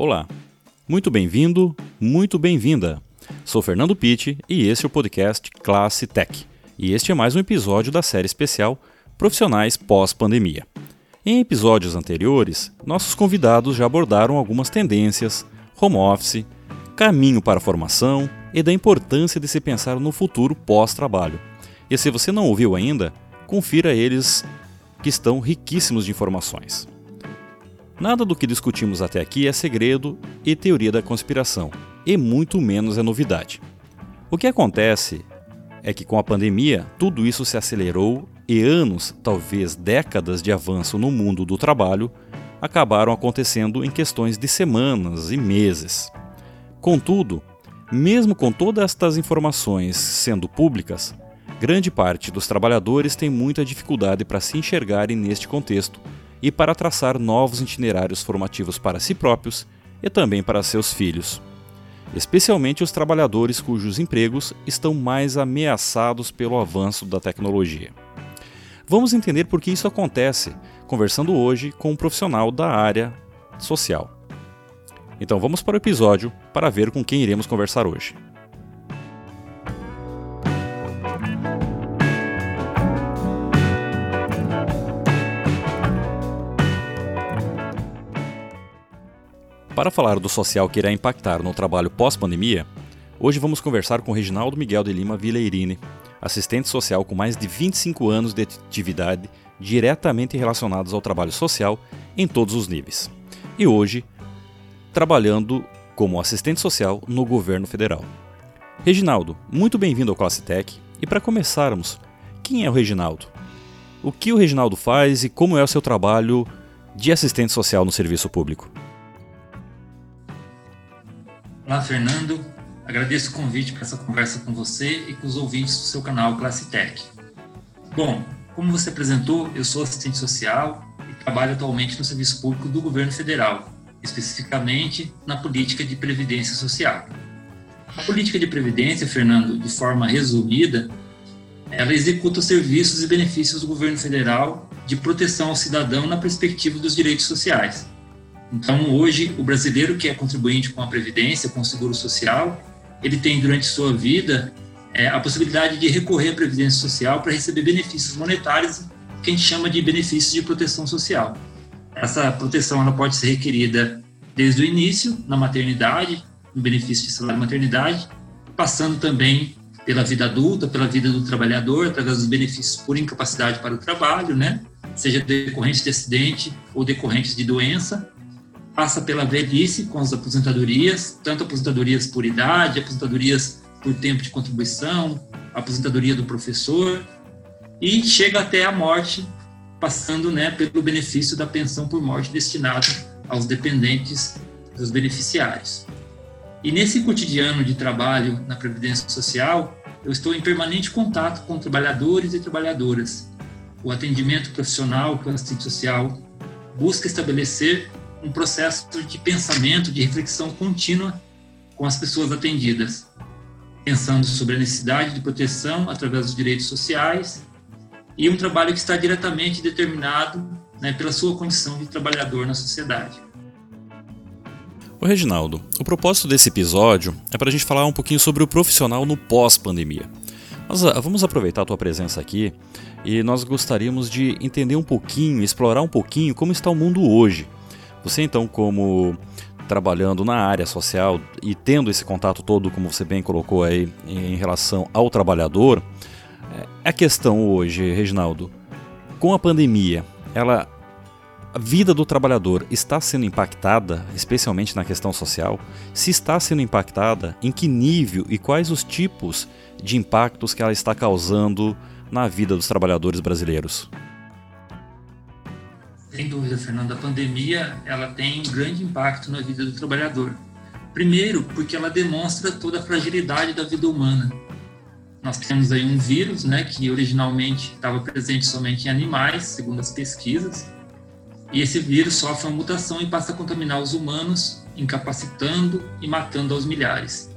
Olá, muito bem-vindo, muito bem-vinda. Sou Fernando Pitti e este é o podcast Classe Tech. E este é mais um episódio da série especial Profissionais pós-pandemia. Em episódios anteriores, nossos convidados já abordaram algumas tendências, home office, caminho para a formação e da importância de se pensar no futuro pós-trabalho. E se você não ouviu ainda, confira eles que estão riquíssimos de informações. Nada do que discutimos até aqui é segredo e teoria da conspiração, e muito menos é novidade. O que acontece é que com a pandemia tudo isso se acelerou e anos, talvez décadas de avanço no mundo do trabalho acabaram acontecendo em questões de semanas e meses. Contudo, mesmo com todas estas informações sendo públicas, grande parte dos trabalhadores tem muita dificuldade para se enxergarem neste contexto e para traçar novos itinerários formativos para si próprios e também para seus filhos. Especialmente os trabalhadores cujos empregos estão mais ameaçados pelo avanço da tecnologia. Vamos entender por que isso acontece, conversando hoje com um profissional da área social. Então vamos para o episódio para ver com quem iremos conversar hoje. Para falar do social que irá impactar no trabalho pós-pandemia, hoje vamos conversar com Reginaldo Miguel de Lima Vileirini, assistente social com mais de 25 anos de atividade diretamente relacionados ao trabalho social em todos os níveis. E hoje, trabalhando como assistente social no governo federal. Reginaldo, muito bem-vindo ao Classe Tech. E para começarmos, quem é o Reginaldo? O que o Reginaldo faz e como é o seu trabalho de assistente social no serviço público? Olá, Fernando. Agradeço o convite para essa conversa com você e com os ouvintes do seu canal Classe Tech. Bom, como você apresentou, eu sou assistente social e trabalho atualmente no serviço público do governo federal, especificamente na política de previdência social. A política de previdência, Fernando, de forma resumida, ela executa os serviços e benefícios do governo federal de proteção ao cidadão na perspectiva dos direitos sociais então, hoje, o brasileiro que é contribuinte com a Previdência, com o Seguro Social, ele tem durante sua vida é, a possibilidade de recorrer à Previdência Social para receber benefícios monetários, que a gente chama de benefícios de proteção social. Essa proteção ela pode ser requerida desde o início, na maternidade, no benefício de salário maternidade, passando também pela vida adulta, pela vida do trabalhador, através dos benefícios por incapacidade para o trabalho, né? seja decorrente de acidente ou decorrente de doença, passa pela velhice com as aposentadorias, tanto aposentadorias por idade, aposentadorias por tempo de contribuição, aposentadoria do professor, e chega até a morte, passando né, pelo benefício da pensão por morte destinada aos dependentes dos beneficiários. E nesse cotidiano de trabalho na Previdência Social, eu estou em permanente contato com trabalhadores e trabalhadoras. O atendimento profissional que o assistente social busca estabelecer um processo de pensamento, de reflexão contínua com as pessoas atendidas, pensando sobre a necessidade de proteção através dos direitos sociais e um trabalho que está diretamente determinado né, pela sua condição de trabalhador na sociedade. O Reginaldo, o propósito desse episódio é para a gente falar um pouquinho sobre o profissional no pós-pandemia. Mas uh, vamos aproveitar a tua presença aqui e nós gostaríamos de entender um pouquinho, explorar um pouquinho como está o mundo hoje você então, como trabalhando na área social e tendo esse contato todo, como você bem colocou aí, em relação ao trabalhador, é a questão hoje, Reginaldo, com a pandemia, ela a vida do trabalhador está sendo impactada, especialmente na questão social? Se está sendo impactada, em que nível e quais os tipos de impactos que ela está causando na vida dos trabalhadores brasileiros? Sem dúvida, Fernando, a pandemia ela tem um grande impacto na vida do trabalhador. Primeiro, porque ela demonstra toda a fragilidade da vida humana. Nós temos aí um vírus, né, que originalmente estava presente somente em animais, segundo as pesquisas, e esse vírus sofre uma mutação e passa a contaminar os humanos, incapacitando e matando aos milhares.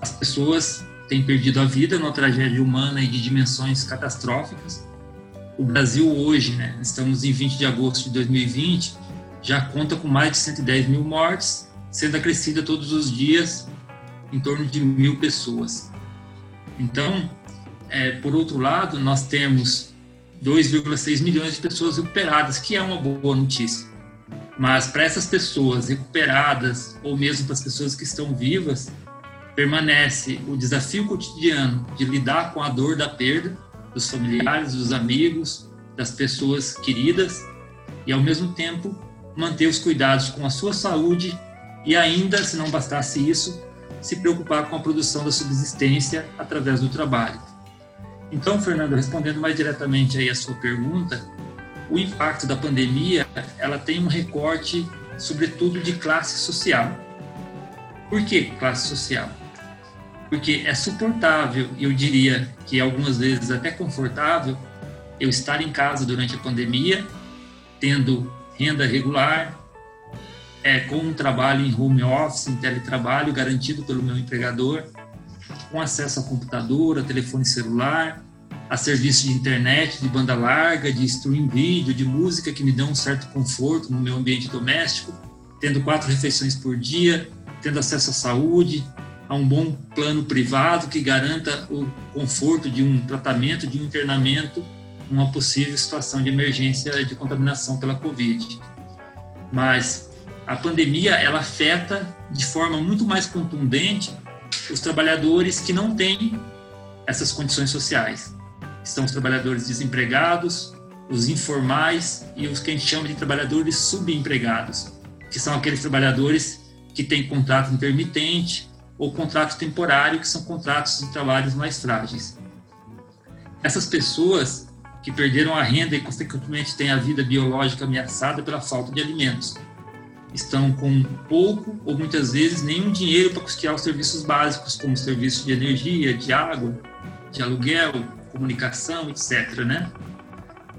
As pessoas têm perdido a vida numa tragédia humana e de dimensões catastróficas, o Brasil hoje, né, estamos em 20 de agosto de 2020, já conta com mais de 110 mil mortes, sendo acrescida todos os dias em torno de mil pessoas. Então, é, por outro lado, nós temos 2,6 milhões de pessoas recuperadas, que é uma boa notícia. Mas para essas pessoas recuperadas, ou mesmo para as pessoas que estão vivas, permanece o desafio cotidiano de lidar com a dor da perda dos familiares, dos amigos, das pessoas queridas e, ao mesmo tempo, manter os cuidados com a sua saúde e, ainda, se não bastasse isso, se preocupar com a produção da subsistência através do trabalho. Então, Fernando, respondendo mais diretamente aí a sua pergunta, o impacto da pandemia, ela tem um recorte, sobretudo, de classe social. Por que classe social? Porque é suportável, eu diria que algumas vezes até confortável, eu estar em casa durante a pandemia, tendo renda regular, é, com um trabalho em home office, em teletrabalho, garantido pelo meu empregador, com acesso a computador, a telefone celular, a serviço de internet, de banda larga, de stream vídeo, de música que me dão um certo conforto no meu ambiente doméstico, tendo quatro refeições por dia, tendo acesso à saúde, a um bom plano privado que garanta o conforto de um tratamento, de um internamento, numa possível situação de emergência de contaminação pela Covid. Mas a pandemia ela afeta de forma muito mais contundente os trabalhadores que não têm essas condições sociais. São os trabalhadores desempregados, os informais e os que a gente chama de trabalhadores subempregados, que são aqueles trabalhadores que têm contrato intermitente ou contrato temporário, que são contratos de trabalhos mais frágeis. Essas pessoas que perderam a renda e, consequentemente, têm a vida biológica ameaçada pela falta de alimentos estão com pouco ou muitas vezes nenhum dinheiro para custear os serviços básicos, como serviços de energia, de água, de aluguel, comunicação, etc. Né?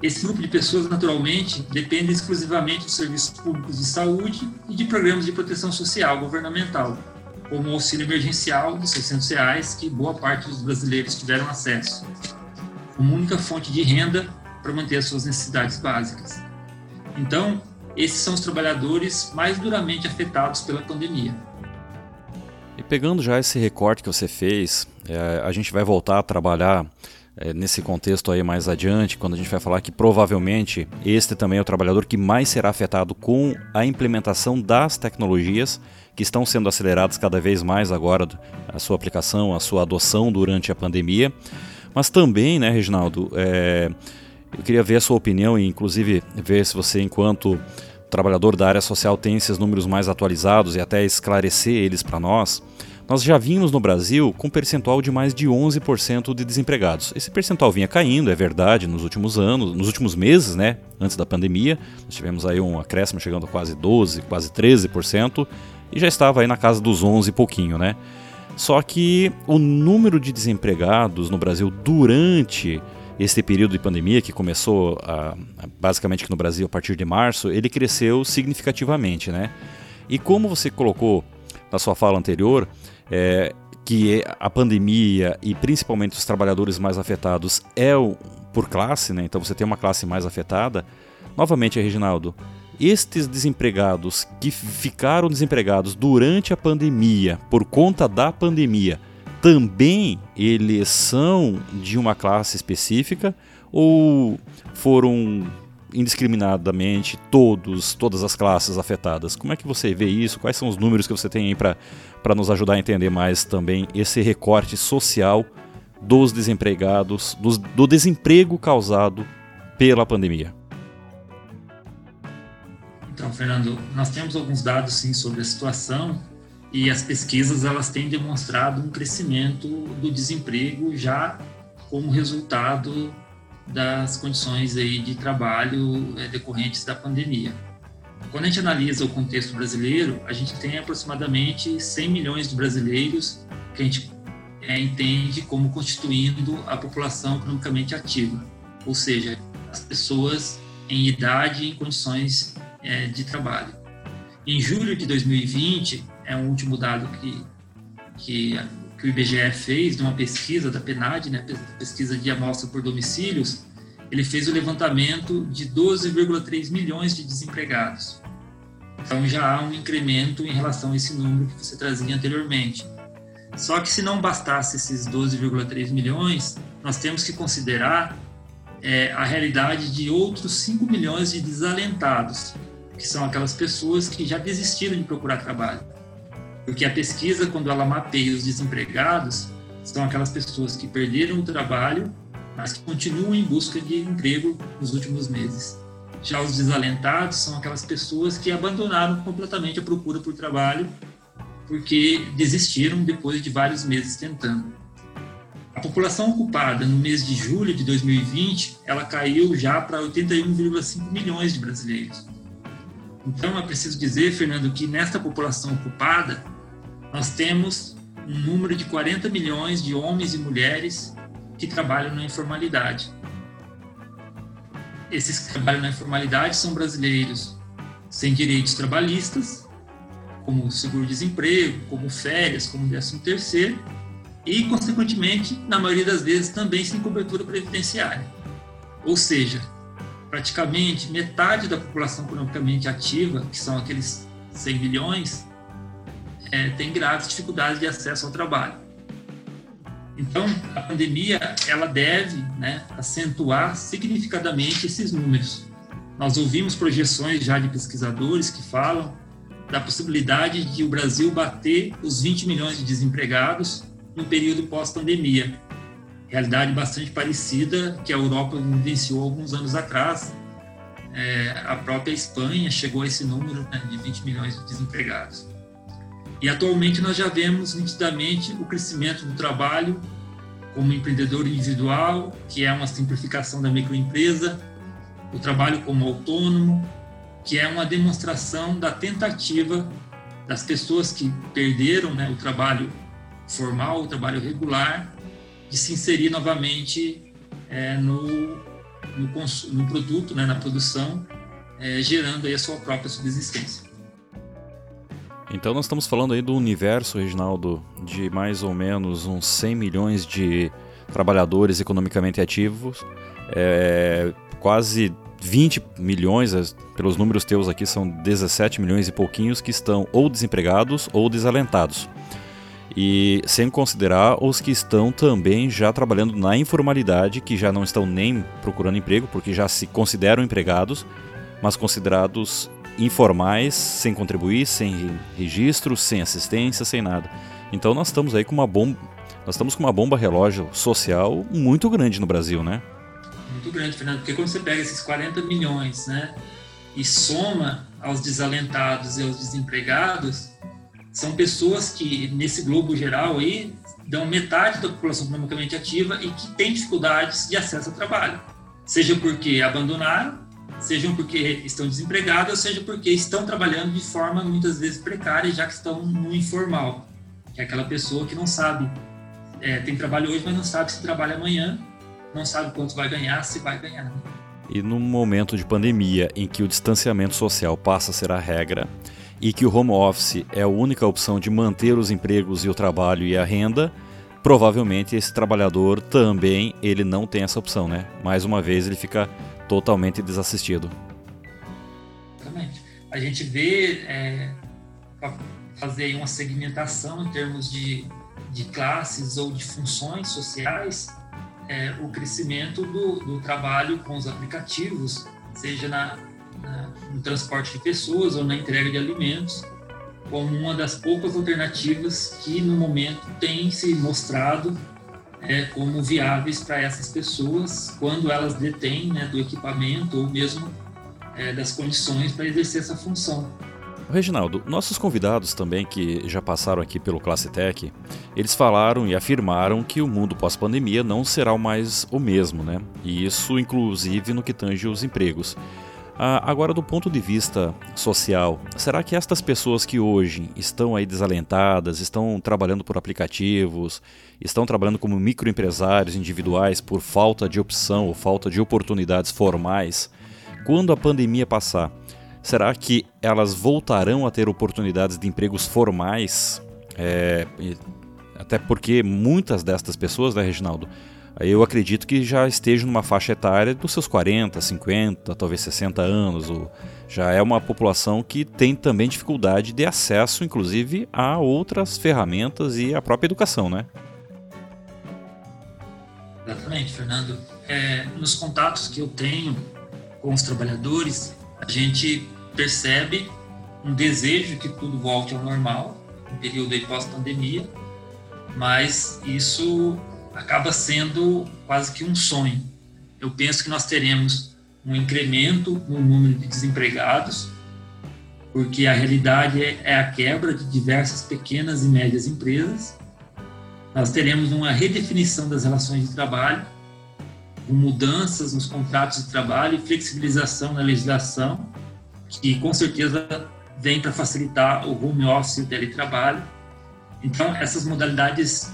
Esse grupo de pessoas, naturalmente, depende exclusivamente dos serviços públicos de saúde e de programas de proteção social governamental, como auxílio emergencial de 600 reais, que boa parte dos brasileiros tiveram acesso, como única fonte de renda para manter as suas necessidades básicas. Então, esses são os trabalhadores mais duramente afetados pela pandemia. E pegando já esse recorte que você fez, é, a gente vai voltar a trabalhar é, nesse contexto aí mais adiante, quando a gente vai falar que provavelmente este também é o trabalhador que mais será afetado com a implementação das tecnologias que estão sendo aceleradas cada vez mais agora, a sua aplicação, a sua adoção durante a pandemia. Mas também, né, Reginaldo, é, eu queria ver a sua opinião e, inclusive, ver se você, enquanto trabalhador da área social, tem esses números mais atualizados e até esclarecer eles para nós. Nós já vimos no Brasil com um percentual de mais de 11% de desempregados. Esse percentual vinha caindo, é verdade, nos últimos anos, nos últimos meses, né, antes da pandemia. Nós tivemos aí um acréscimo chegando a quase 12, quase 13% e já estava aí na casa dos 11 e pouquinho, né? Só que o número de desempregados no Brasil durante esse período de pandemia que começou a, basicamente aqui no Brasil a partir de março, ele cresceu significativamente, né? E como você colocou na sua fala anterior, é, que a pandemia e principalmente os trabalhadores mais afetados é o, por classe, né? Então você tem uma classe mais afetada. Novamente, Reginaldo, estes desempregados que ficaram desempregados durante a pandemia, por conta da pandemia, também eles são de uma classe específica ou foram indiscriminadamente todos, todas as classes afetadas? Como é que você vê isso? Quais são os números que você tem aí para nos ajudar a entender mais também esse recorte social dos desempregados, dos, do desemprego causado pela pandemia? Então, Fernando, nós temos alguns dados sim sobre a situação e as pesquisas elas têm demonstrado um crescimento do desemprego já como resultado das condições aí de trabalho é, decorrentes da pandemia. Quando a gente analisa o contexto brasileiro, a gente tem aproximadamente 100 milhões de brasileiros que a gente é, entende como constituindo a população economicamente ativa, ou seja, as pessoas em idade e em condições é, de trabalho. Em julho de 2020, é um último dado que, que, que o IBGE fez, de uma pesquisa da PNAD, né, pesquisa de amostra por domicílios, ele fez o levantamento de 12,3 milhões de desempregados. Então já há um incremento em relação a esse número que você trazia anteriormente. Só que se não bastasse esses 12,3 milhões, nós temos que considerar é, a realidade de outros 5 milhões de desalentados, que são aquelas pessoas que já desistiram de procurar trabalho. Porque a pesquisa, quando ela mapeia os desempregados, são aquelas pessoas que perderam o trabalho, mas que continuam em busca de emprego nos últimos meses. Já os desalentados são aquelas pessoas que abandonaram completamente a procura por trabalho porque desistiram depois de vários meses tentando. A população ocupada no mês de julho de 2020, ela caiu já para 81,5 milhões de brasileiros. Então é preciso dizer, Fernando, que nesta população ocupada, nós temos um número de 40 milhões de homens e mulheres que trabalham na informalidade. Esses que trabalham na informalidade são brasileiros sem direitos trabalhistas, como seguro-desemprego, como férias, como décimo terceiro, e, consequentemente, na maioria das vezes, também sem cobertura previdenciária. Ou seja, praticamente metade da população economicamente ativa, que são aqueles 100 milhões, é, tem graves dificuldades de acesso ao trabalho. Então, a pandemia ela deve né, acentuar significadamente esses números. Nós ouvimos projeções já de pesquisadores que falam da possibilidade de o Brasil bater os 20 milhões de desempregados no período pós-pandemia. Realidade bastante parecida que a Europa vivenciou alguns anos atrás. É, a própria Espanha chegou a esse número né, de 20 milhões de desempregados. E atualmente nós já vemos nitidamente o crescimento do trabalho como empreendedor individual, que é uma simplificação da microempresa, o trabalho como autônomo, que é uma demonstração da tentativa das pessoas que perderam né, o trabalho formal, o trabalho regular, de se inserir novamente é, no, no, no, produto, né, na produção, é, gerando aí a sua própria subsistência. Então nós estamos falando aí do universo, Reginaldo, de mais ou menos uns 100 milhões de trabalhadores economicamente ativos, é, quase 20 milhões, pelos números teus aqui são 17 milhões e pouquinhos que estão ou desempregados ou desalentados. E sem considerar os que estão também já trabalhando na informalidade, que já não estão nem procurando emprego, porque já se consideram empregados, mas considerados informais, sem contribuir, sem registro, sem assistência, sem nada. Então nós estamos aí com uma bomba, nós estamos com uma bomba relógio social muito grande no Brasil, né? Muito grande, Fernando, porque quando você pega esses 40 milhões, né, e soma aos desalentados e aos desempregados, são pessoas que nesse globo geral aí dão metade da população economicamente ativa e que têm dificuldades de acesso ao trabalho, seja porque abandonaram sejam porque estão desempregados, ou seja porque estão trabalhando de forma muitas vezes precária, já que estão no informal, que é aquela pessoa que não sabe, é, tem trabalho hoje, mas não sabe se trabalha amanhã, não sabe quanto vai ganhar, se vai ganhar. E num momento de pandemia em que o distanciamento social passa a ser a regra e que o home office é a única opção de manter os empregos e o trabalho e a renda, provavelmente esse trabalhador também ele não tem essa opção, né? Mais uma vez ele fica totalmente desassistido. Exatamente. A gente vê, é, fazer uma segmentação em termos de, de classes ou de funções sociais, é, o crescimento do, do, trabalho com os aplicativos, seja na, na, no transporte de pessoas ou na entrega de alimentos, como uma das poucas alternativas que no momento tem se mostrado é, como viáveis para essas pessoas quando elas detêm né, do equipamento ou mesmo é, das condições para exercer essa função. Reginaldo, nossos convidados também que já passaram aqui pelo Classe Tech, eles falaram e afirmaram que o mundo pós-pandemia não será mais o mesmo, né? E isso inclusive no que tange os empregos. Ah, agora, do ponto de vista social, será que estas pessoas que hoje estão aí desalentadas, estão trabalhando por aplicativos, estão trabalhando como microempresários individuais por falta de opção ou falta de oportunidades formais, quando a pandemia passar, será que elas voltarão a ter oportunidades de empregos formais? É, até porque muitas destas pessoas, né, Reginaldo, eu acredito que já esteja numa faixa etária dos seus 40, 50, talvez 60 anos. Já é uma população que tem também dificuldade de acesso, inclusive, a outras ferramentas e a própria educação, né? Exatamente, Fernando. É, nos contatos que eu tenho com os trabalhadores, a gente percebe um desejo que tudo volte ao normal, no período pós-pandemia, mas isso acaba sendo quase que um sonho. Eu penso que nós teremos um incremento no número de desempregados, porque a realidade é, é a quebra de diversas pequenas e médias empresas. Nós teremos uma redefinição das relações de trabalho, com mudanças nos contratos de trabalho e flexibilização na legislação, que com certeza vem para facilitar o home office e o teletrabalho. Então, essas modalidades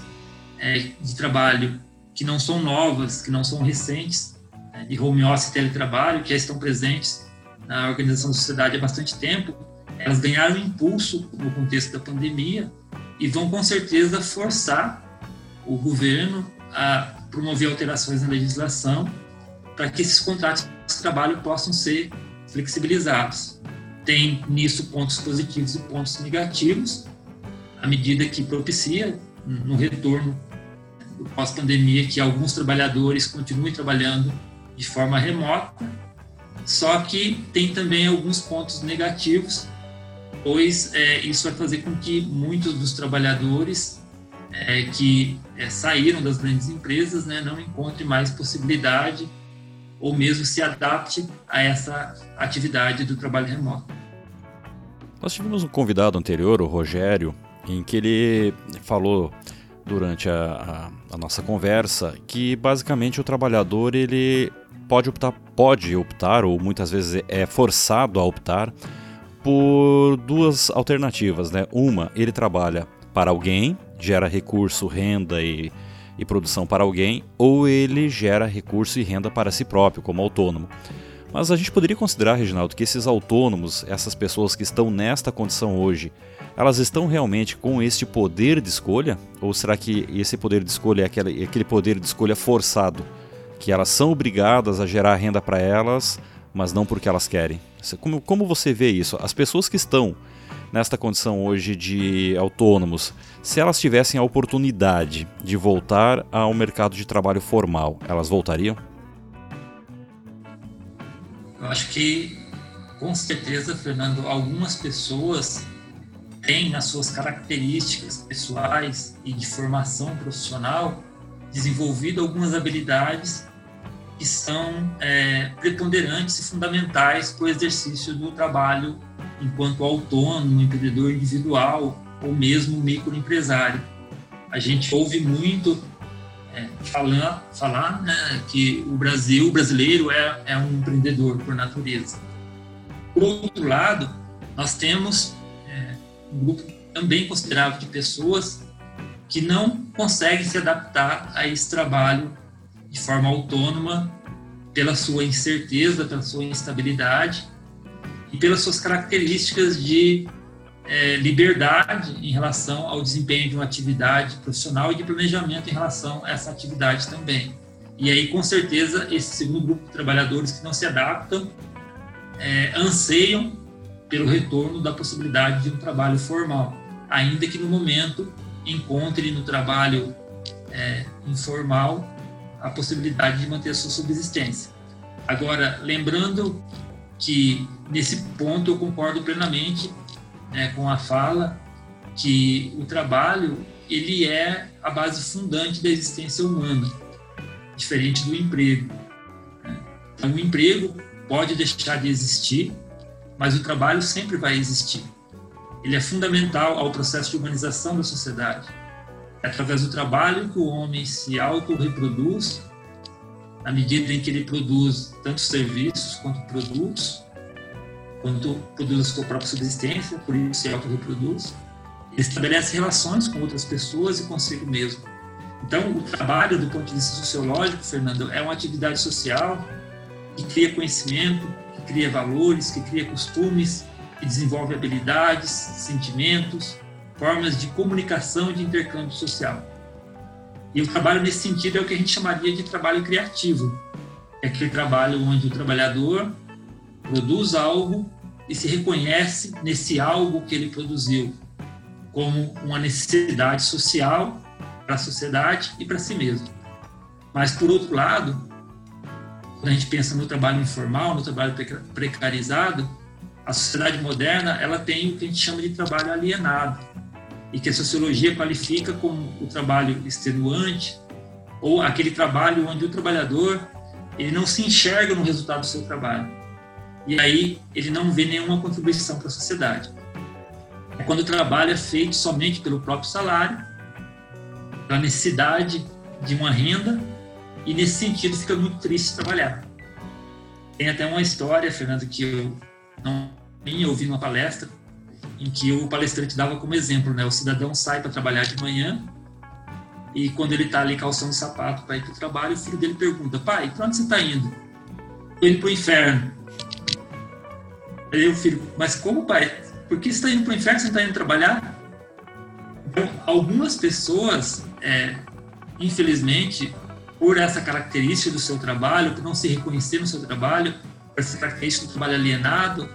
é, de trabalho que não são novas, que não são recentes, né, de home office e teletrabalho, que já estão presentes na organização da sociedade há bastante tempo, elas ganharam impulso no contexto da pandemia e vão com certeza forçar o governo a promover alterações na legislação para que esses contratos de trabalho possam ser flexibilizados. Tem nisso pontos positivos e pontos negativos, à medida que propicia no retorno pós-pandemia que alguns trabalhadores continuem trabalhando de forma remota, só que tem também alguns pontos negativos, pois é, isso vai fazer com que muitos dos trabalhadores é, que é, saíram das grandes empresas né, não encontrem mais possibilidade ou mesmo se adapte a essa atividade do trabalho remoto. Nós tivemos um convidado anterior, o Rogério, em que ele falou durante a, a, a, nossa conversa que basicamente o trabalhador ele pode optar, pode optar ou muitas vezes é forçado a optar por duas alternativas, né? Uma, ele trabalha para alguém, gera recurso, renda e, e produção para alguém, ou ele gera recurso e renda para si próprio, como autônomo. Mas a gente poderia considerar, Reginaldo, que esses autônomos, essas pessoas que estão nesta condição hoje, elas estão realmente com este poder de escolha? Ou será que esse poder de escolha é aquele, é aquele poder de escolha forçado? Que elas são obrigadas a gerar renda para elas, mas não porque elas querem? Como, como você vê isso? As pessoas que estão nesta condição hoje de autônomos, se elas tivessem a oportunidade de voltar ao mercado de trabalho formal, elas voltariam? Eu acho que, com certeza, Fernando, algumas pessoas têm nas suas características pessoais e de formação profissional desenvolvido algumas habilidades que são é, preponderantes e fundamentais para o exercício do trabalho enquanto autônomo, empreendedor individual ou mesmo microempresário. A gente ouve muito é, falar, falar né, que o Brasil, o brasileiro é, é um empreendedor por natureza. Por outro lado, nós temos um grupo também considerável de pessoas que não conseguem se adaptar a esse trabalho de forma autônoma pela sua incerteza, pela sua instabilidade e pelas suas características de é, liberdade em relação ao desempenho de uma atividade profissional e de planejamento em relação a essa atividade também. E aí, com certeza, esse segundo grupo de trabalhadores que não se adaptam é, anseiam pelo retorno da possibilidade de um trabalho formal, ainda que no momento encontre no trabalho é, informal a possibilidade de manter a sua subsistência. Agora, lembrando que nesse ponto eu concordo plenamente né, com a fala que o trabalho ele é a base fundante da existência humana, diferente do emprego. Né? Então, o emprego pode deixar de existir, mas o trabalho sempre vai existir. Ele é fundamental ao processo de humanização da sociedade. É através do trabalho que o homem se autorreproduz, na medida em que ele produz tanto serviços quanto produtos, quando produz a sua própria subsistência, por isso se autorreproduz, ele estabelece relações com outras pessoas e consigo mesmo. Então, o trabalho, do ponto de vista sociológico, Fernando, é uma atividade social que cria conhecimento, que cria valores, que cria costumes, que desenvolve habilidades, sentimentos, formas de comunicação e de intercâmbio social. E o trabalho nesse sentido é o que a gente chamaria de trabalho criativo. É aquele trabalho onde o trabalhador produz algo e se reconhece nesse algo que ele produziu como uma necessidade social para a sociedade e para si mesmo. Mas, por outro lado, quando a gente pensa no trabalho informal, no trabalho precarizado, a sociedade moderna ela tem o que a gente chama de trabalho alienado e que a sociologia qualifica como o trabalho extenuante ou aquele trabalho onde o trabalhador ele não se enxerga no resultado do seu trabalho e aí ele não vê nenhuma contribuição para a sociedade. É quando o trabalho é feito somente pelo próprio salário, pela necessidade de uma renda e nesse sentido fica muito triste trabalhar. Tem até uma história, Fernando, que eu não nem ouvi numa palestra, em que o palestrante dava como exemplo, né? O cidadão sai para trabalhar de manhã e quando ele está ali calçando sapato para ir para o trabalho, o filho dele pergunta: pai, para onde você está indo? Estou indo para o inferno. Aí o filho, mas como pai? Por que você está indo para o inferno? Você está indo trabalhar? Então, algumas pessoas, é, infelizmente, por essa característica do seu trabalho, por não se reconhecer no seu trabalho, por essa característica do trabalho alienado,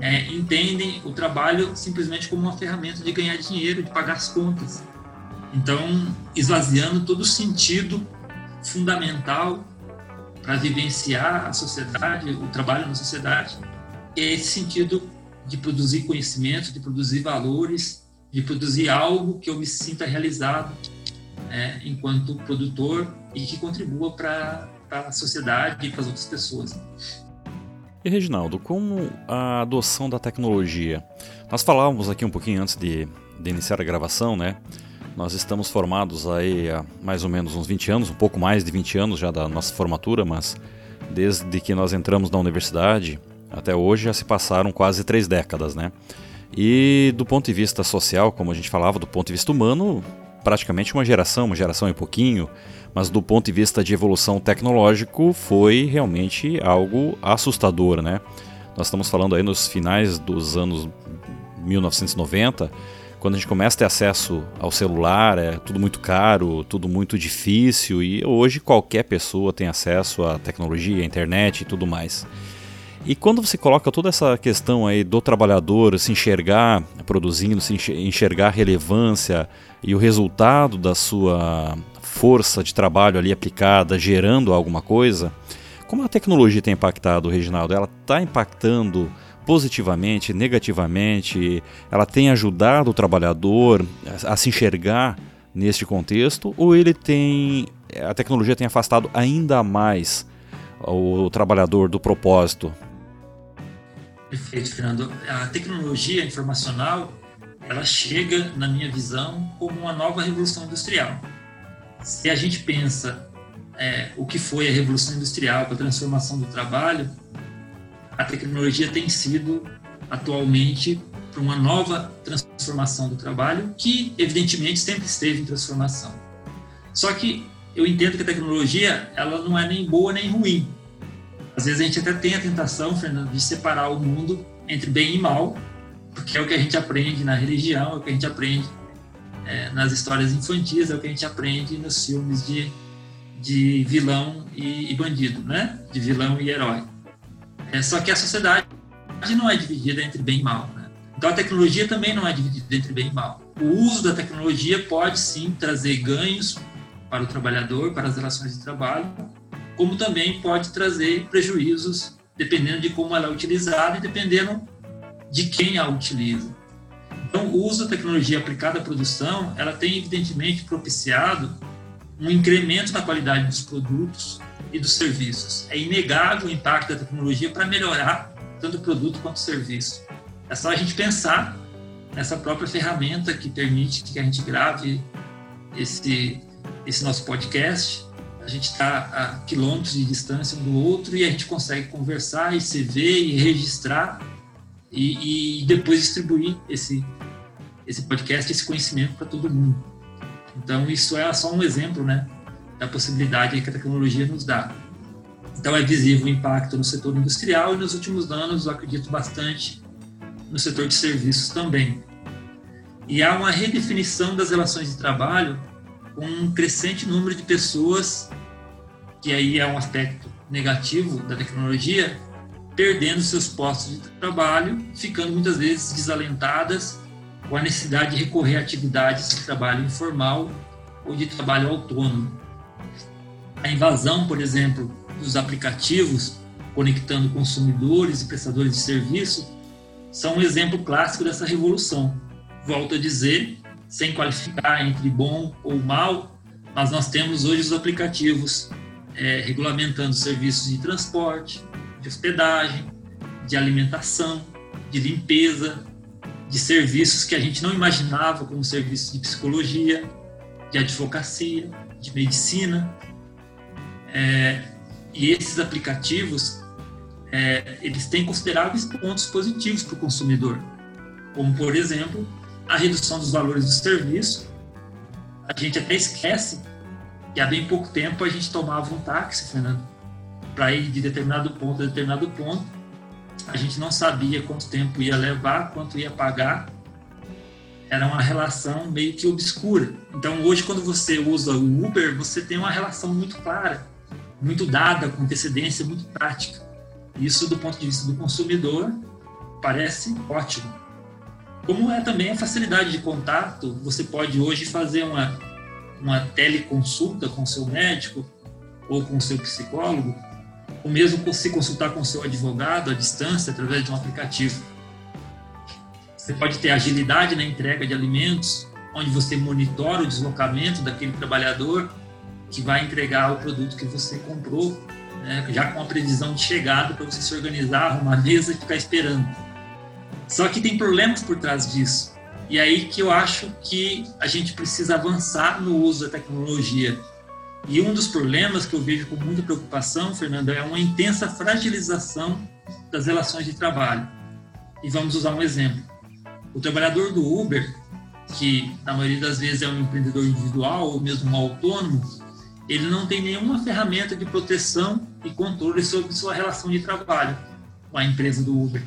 é, entendem o trabalho simplesmente como uma ferramenta de ganhar dinheiro, de pagar as contas. Então, esvaziando todo o sentido fundamental para vivenciar a sociedade, o trabalho na sociedade, é esse sentido de produzir conhecimento, de produzir valores, de produzir algo que eu me sinta realizado é, enquanto produtor e que contribua para a sociedade e para as outras pessoas. E Reginaldo, como a adoção da tecnologia? Nós falávamos aqui um pouquinho antes de, de iniciar a gravação, né? Nós estamos formados aí há mais ou menos uns 20 anos, um pouco mais de 20 anos já da nossa formatura, mas desde que nós entramos na universidade até hoje já se passaram quase três décadas, né? E do ponto de vista social, como a gente falava, do ponto de vista humano, praticamente uma geração, uma geração e pouquinho, mas do ponto de vista de evolução tecnológico foi realmente algo assustador, né? Nós estamos falando aí nos finais dos anos 1990, quando a gente começa a ter acesso ao celular, é tudo muito caro, tudo muito difícil e hoje qualquer pessoa tem acesso à tecnologia, à internet e tudo mais. E quando você coloca toda essa questão aí do trabalhador se enxergar produzindo, se enxergar relevância e o resultado da sua força de trabalho ali aplicada, gerando alguma coisa, como a tecnologia tem impactado, Reginaldo? Ela está impactando positivamente, negativamente? Ela tem ajudado o trabalhador a, se enxergar neste contexto? Ou ele tem a tecnologia tem afastado ainda mais o trabalhador do propósito? Perfeito, Fernando. A tecnologia informacional ela chega, na minha visão, como uma nova revolução industrial se a gente pensa é, o que foi a revolução industrial, a transformação do trabalho, a tecnologia tem sido atualmente para uma nova transformação do trabalho, que evidentemente sempre esteve em transformação. Só que eu entendo que a tecnologia ela não é nem boa nem ruim. Às vezes a gente até tem a tentação, Fernando, de separar o mundo entre bem e mal, porque é o que a gente aprende na religião, é o que a gente aprende é, nas histórias infantis, é o que a gente aprende nos filmes de, de vilão e, e bandido, né? De vilão e herói. É, só que a sociedade não é dividida entre bem e mal, né? Então a tecnologia também não é dividida entre bem e mal. O uso da tecnologia pode sim trazer ganhos para o trabalhador, para as relações de trabalho, como também pode trazer prejuízos dependendo de como ela é utilizada e dependendo de quem a utiliza. Então, o uso da tecnologia aplicada à produção, ela tem evidentemente propiciado um incremento na qualidade dos produtos e dos serviços. É inegável o impacto da tecnologia para melhorar tanto o produto quanto o serviço. É só a gente pensar nessa própria ferramenta que permite que a gente grave esse, esse nosso podcast. A gente está a quilômetros de distância um do outro e a gente consegue conversar e se ver e registrar e, e depois distribuir esse, esse podcast, esse conhecimento para todo mundo. Então, isso é só um exemplo né, da possibilidade que a tecnologia nos dá. Então, é visível o impacto no setor industrial e nos últimos anos, eu acredito bastante, no setor de serviços também. E há uma redefinição das relações de trabalho um crescente número de pessoas, que aí é um aspecto negativo da tecnologia, perdendo seus postos de trabalho, ficando muitas vezes desalentadas com a necessidade de recorrer a atividades de trabalho informal ou de trabalho autônomo. A invasão, por exemplo, dos aplicativos conectando consumidores e prestadores de serviço são um exemplo clássico dessa revolução. Volto a dizer, sem qualificar entre bom ou mal, mas nós temos hoje os aplicativos é, regulamentando serviços de transporte, de hospedagem, de alimentação, de limpeza, de serviços que a gente não imaginava como serviços de psicologia, de advocacia, de medicina. É, e esses aplicativos, é, eles têm consideráveis pontos positivos para o consumidor, como, por exemplo, a redução dos valores do serviço. A gente até esquece que há bem pouco tempo a gente tomava um táxi, Fernando, para ir de determinado ponto a determinado ponto. A gente não sabia quanto tempo ia levar, quanto ia pagar. Era uma relação meio que obscura. Então, hoje, quando você usa o Uber, você tem uma relação muito clara, muito dada, com antecedência, muito prática. Isso, do ponto de vista do consumidor, parece ótimo. Como é também a facilidade de contato, você pode hoje fazer uma, uma teleconsulta com seu médico ou com seu psicólogo, ou mesmo se consultar com seu advogado à distância através de um aplicativo. Você pode ter agilidade na entrega de alimentos, onde você monitora o deslocamento daquele trabalhador que vai entregar o produto que você comprou, né, já com a previsão de chegada para você se organizar, arrumar a mesa e ficar esperando. Só que tem problemas por trás disso. E aí que eu acho que a gente precisa avançar no uso da tecnologia. E um dos problemas que eu vejo com muita preocupação, Fernando, é uma intensa fragilização das relações de trabalho. E vamos usar um exemplo. O trabalhador do Uber, que na maioria das vezes é um empreendedor individual ou mesmo um autônomo, ele não tem nenhuma ferramenta de proteção e controle sobre sua relação de trabalho com a empresa do Uber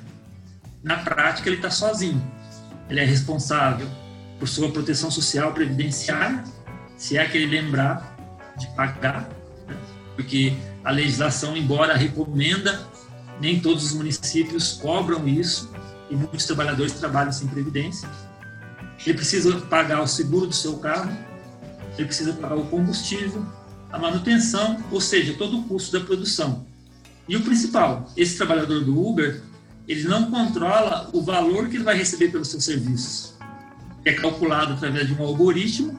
na prática, ele está sozinho. Ele é responsável por sua proteção social previdenciária, se é que ele lembrar de pagar, né? porque a legislação, embora recomenda, nem todos os municípios cobram isso e muitos trabalhadores trabalham sem previdência. Ele precisa pagar o seguro do seu carro, ele precisa pagar o combustível, a manutenção, ou seja, todo o custo da produção. E o principal, esse trabalhador do Uber ele não controla o valor que ele vai receber pelos seus serviços, que é calculado através de um algoritmo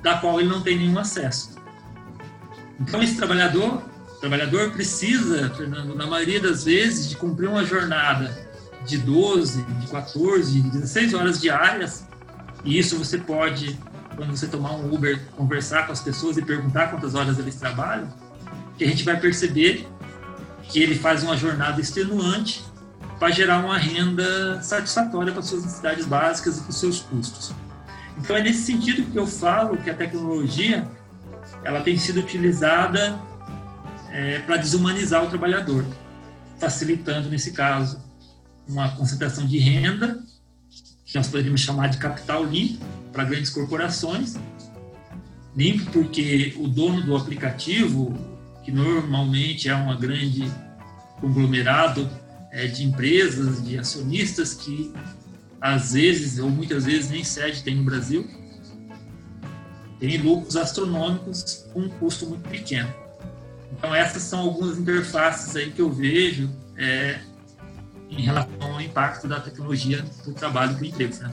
da qual ele não tem nenhum acesso. Então esse trabalhador, trabalhador precisa, Fernando, na maioria das vezes, de cumprir uma jornada de 12, de 14, de 16 horas diárias, e isso você pode, quando você tomar um Uber, conversar com as pessoas e perguntar quantas horas eles trabalham, que a gente vai perceber que ele faz uma jornada extenuante para gerar uma renda satisfatória para suas necessidades básicas e para os seus custos. Então é nesse sentido que eu falo que a tecnologia ela tem sido utilizada é, para desumanizar o trabalhador, facilitando nesse caso uma concentração de renda que nós poderíamos chamar de capital limpo para grandes corporações, limpo porque o dono do aplicativo, que normalmente é uma grande conglomerado é, de empresas, de acionistas que às vezes ou muitas vezes nem sede tem no Brasil, tem lucros astronômicos com um custo muito pequeno. Então essas são algumas interfaces aí que eu vejo é, em relação ao impacto da tecnologia do trabalho para o emprego. Né?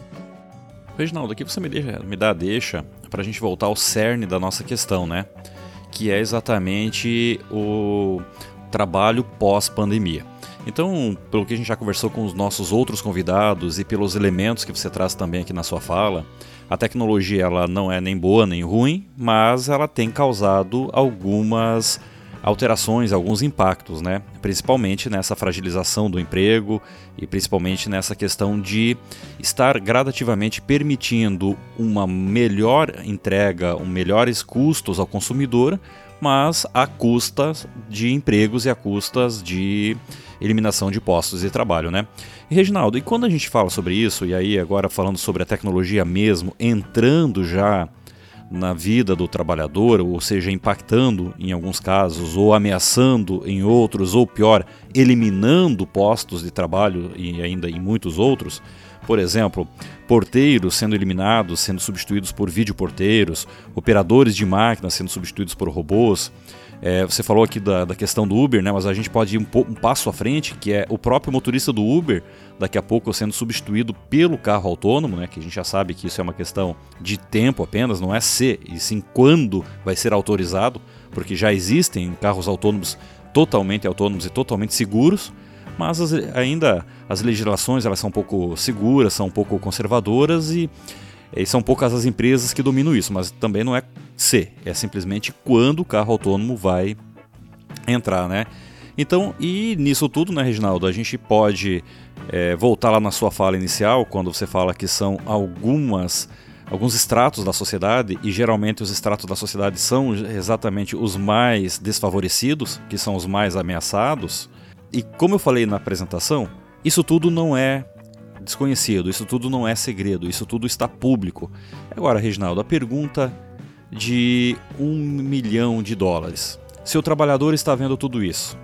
Reginaldo, aqui você me, deixa, me dá a deixa para a gente voltar ao cerne da nossa questão, né? Que é exatamente o trabalho pós-pandemia. Então, pelo que a gente já conversou com os nossos outros convidados e pelos elementos que você traz também aqui na sua fala, a tecnologia ela não é nem boa nem ruim, mas ela tem causado algumas alterações, alguns impactos, né? Principalmente nessa fragilização do emprego e principalmente nessa questão de estar gradativamente permitindo uma melhor entrega, um melhores custos ao consumidor, mas a custas de empregos e a custas de eliminação de postos de trabalho, né? E Reginaldo, e quando a gente fala sobre isso, e aí agora falando sobre a tecnologia mesmo, entrando já na vida do trabalhador, ou seja, impactando em alguns casos, ou ameaçando em outros, ou pior, eliminando postos de trabalho e ainda em muitos outros. Por exemplo, porteiros sendo eliminados, sendo substituídos por videoporteiros, operadores de máquinas sendo substituídos por robôs. É, você falou aqui da, da, questão do Uber, né, mas a gente pode ir um, um, passo à frente, que é o próprio motorista do Uber, daqui a pouco sendo substituído pelo carro autônomo, né, que a gente já sabe que isso é uma questão de tempo apenas, não é se, e sim quando vai ser autorizado, porque já existem carros autônomos totalmente autônomos e totalmente seguros, mas as, ainda as legislações elas são um pouco seguras, são um pouco conservadoras e, e são poucas as empresas que dominam isso, mas também não é se, é simplesmente quando o carro autônomo vai entrar, né? Então, e nisso tudo, né, Reginaldo, a gente pode é, voltar lá na sua fala inicial, quando você fala que são algumas alguns estratos da sociedade, e geralmente os estratos da sociedade são exatamente os mais desfavorecidos, que são os mais ameaçados. E como eu falei na apresentação, isso tudo não é desconhecido, isso tudo não é segredo, isso tudo está público. Agora, Reginaldo, a pergunta de um milhão de dólares. Se o trabalhador está vendo tudo isso,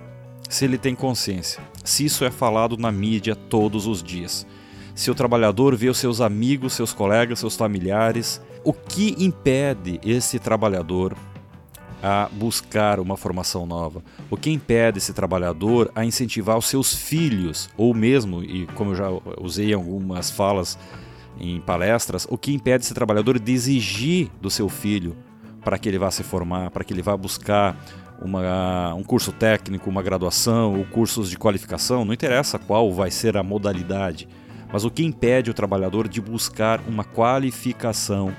se ele tem consciência, se isso é falado na mídia todos os dias, se o trabalhador vê os seus amigos, seus colegas, seus familiares, o que impede esse trabalhador a buscar uma formação nova? O que impede esse trabalhador a incentivar os seus filhos, ou mesmo, e como eu já usei em algumas falas em palestras, o que impede esse trabalhador de exigir do seu filho para que ele vá se formar, para que ele vá buscar uma, um curso técnico, uma graduação ou cursos de qualificação, não interessa qual vai ser a modalidade, mas o que impede o trabalhador de buscar uma qualificação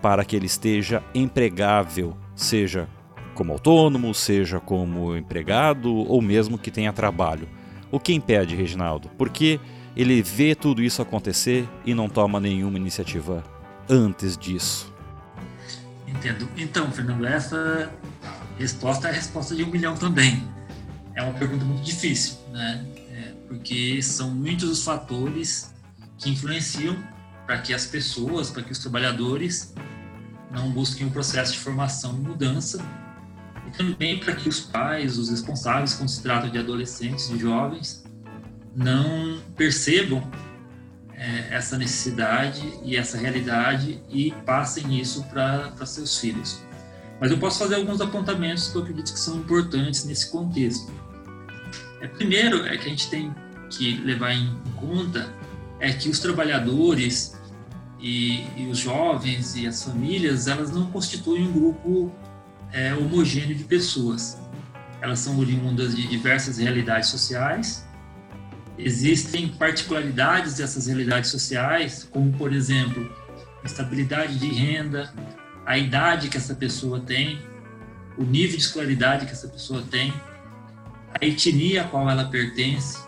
para que ele esteja empregável, seja como autônomo, seja como empregado ou mesmo que tenha trabalho. O que impede, Reginaldo? Porque ele vê tudo isso acontecer e não toma nenhuma iniciativa antes disso. Entendo. Então, Fernando, essa resposta é a resposta de um milhão também. É uma pergunta muito difícil, né? É porque são muitos os fatores que influenciam para que as pessoas, para que os trabalhadores não busquem um processo de formação e mudança também para que os pais, os responsáveis, quando se trata de adolescentes e jovens, não percebam é, essa necessidade e essa realidade e passem isso para seus filhos. Mas eu posso fazer alguns apontamentos que eu acredito que são importantes nesse contexto. É, primeiro, é que a gente tem que levar em conta é que os trabalhadores e, e os jovens e as famílias, elas não constituem um grupo é, homogêneo de pessoas. Elas são oriundas de diversas realidades sociais. Existem particularidades dessas realidades sociais, como, por exemplo, estabilidade de renda, a idade que essa pessoa tem, o nível de escolaridade que essa pessoa tem, a etnia a qual ela pertence,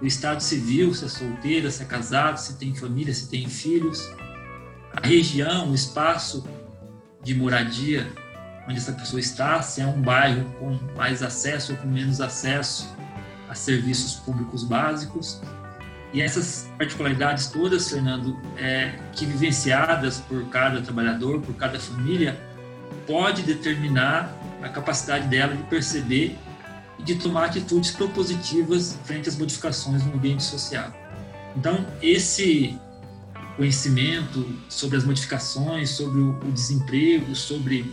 o estado civil, se é solteira, se é casado, se tem família, se tem filhos, a região, o espaço de moradia onde essa pessoa está, se é um bairro com mais acesso ou com menos acesso a serviços públicos básicos. E essas particularidades todas, Fernando, é, que vivenciadas por cada trabalhador, por cada família, pode determinar a capacidade dela de perceber e de tomar atitudes propositivas frente às modificações no ambiente social. Então, esse conhecimento sobre as modificações, sobre o desemprego, sobre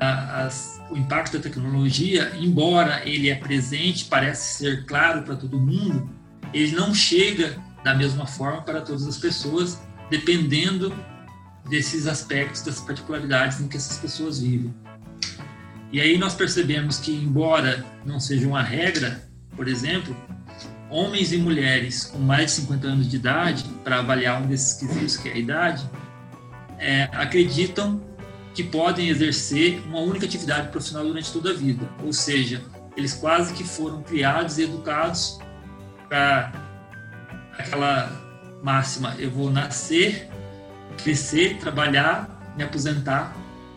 as, o impacto da tecnologia, embora ele é presente, parece ser claro para todo mundo, ele não chega da mesma forma para todas as pessoas, dependendo desses aspectos, dessas particularidades em que essas pessoas vivem. E aí nós percebemos que, embora não seja uma regra, por exemplo, homens e mulheres com mais de 50 anos de idade, para avaliar um desses quesitos que é a idade, é, acreditam que podem exercer uma única atividade profissional durante toda a vida. Ou seja, eles quase que foram criados e educados para aquela máxima: eu vou nascer, crescer, trabalhar, me aposentar,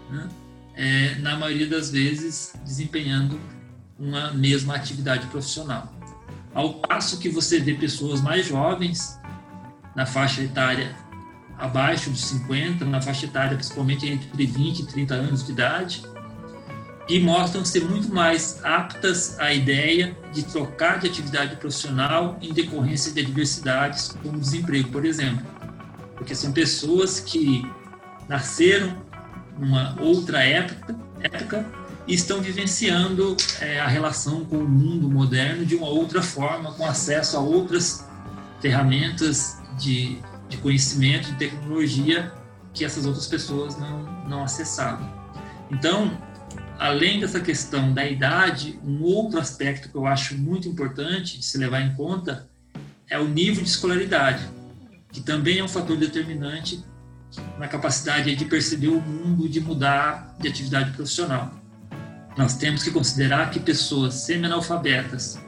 né? é, na maioria das vezes desempenhando uma mesma atividade profissional. Ao passo que você vê pessoas mais jovens, na faixa etária abaixo dos 50, na faixa etária principalmente entre 20 e 30 anos de idade, e mostram ser muito mais aptas à ideia de trocar de atividade profissional em decorrência de adversidades, como desemprego, por exemplo. Porque são pessoas que nasceram numa outra época, época e estão vivenciando é, a relação com o mundo moderno de uma outra forma, com acesso a outras ferramentas de, de conhecimento, de tecnologia que essas outras pessoas não, não acessavam. Então, além dessa questão da idade, um outro aspecto que eu acho muito importante de se levar em conta é o nível de escolaridade, que também é um fator determinante na capacidade de perceber o mundo, de mudar de atividade profissional. Nós temos que considerar que pessoas semi-analfabetas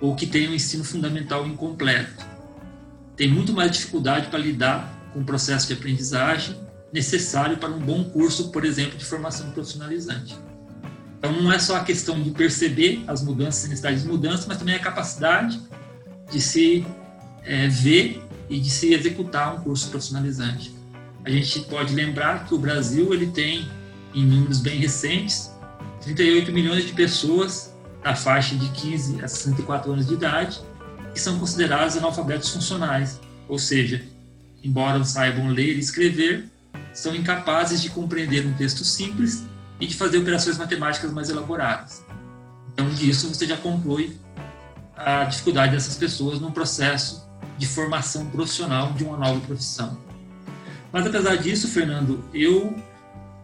ou que têm um ensino fundamental incompleto têm muito mais dificuldade para lidar com o processo de aprendizagem necessário para um bom curso, por exemplo, de formação profissionalizante. Então, não é só a questão de perceber as mudanças, as necessidades de mudança, mas também a capacidade de se é, ver e de se executar um curso profissionalizante. A gente pode lembrar que o Brasil ele tem, em números bem recentes, 38 milhões de pessoas na faixa de 15 a 64 anos de idade que são considerados analfabetos funcionais, ou seja, embora saibam ler e escrever, são incapazes de compreender um texto simples e de fazer operações matemáticas mais elaboradas. Então, disso você já conclui a dificuldade dessas pessoas no processo de formação profissional de uma nova profissão. Mas, apesar disso, Fernando, eu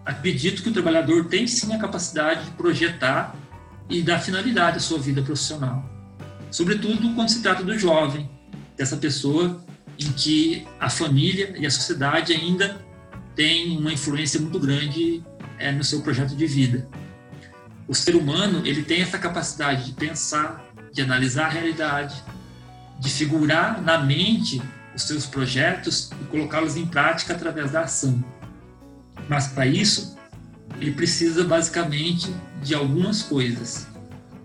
acredito que o trabalhador tem sim a capacidade de projetar e dar finalidade à sua vida profissional. Sobretudo quando se trata do jovem, dessa pessoa em que a família e a sociedade ainda têm uma influência muito grande é, no seu projeto de vida. O ser humano ele tem essa capacidade de pensar, de analisar a realidade, de figurar na mente os seus projetos e colocá-los em prática através da ação. Mas para isso, ele precisa basicamente de algumas coisas.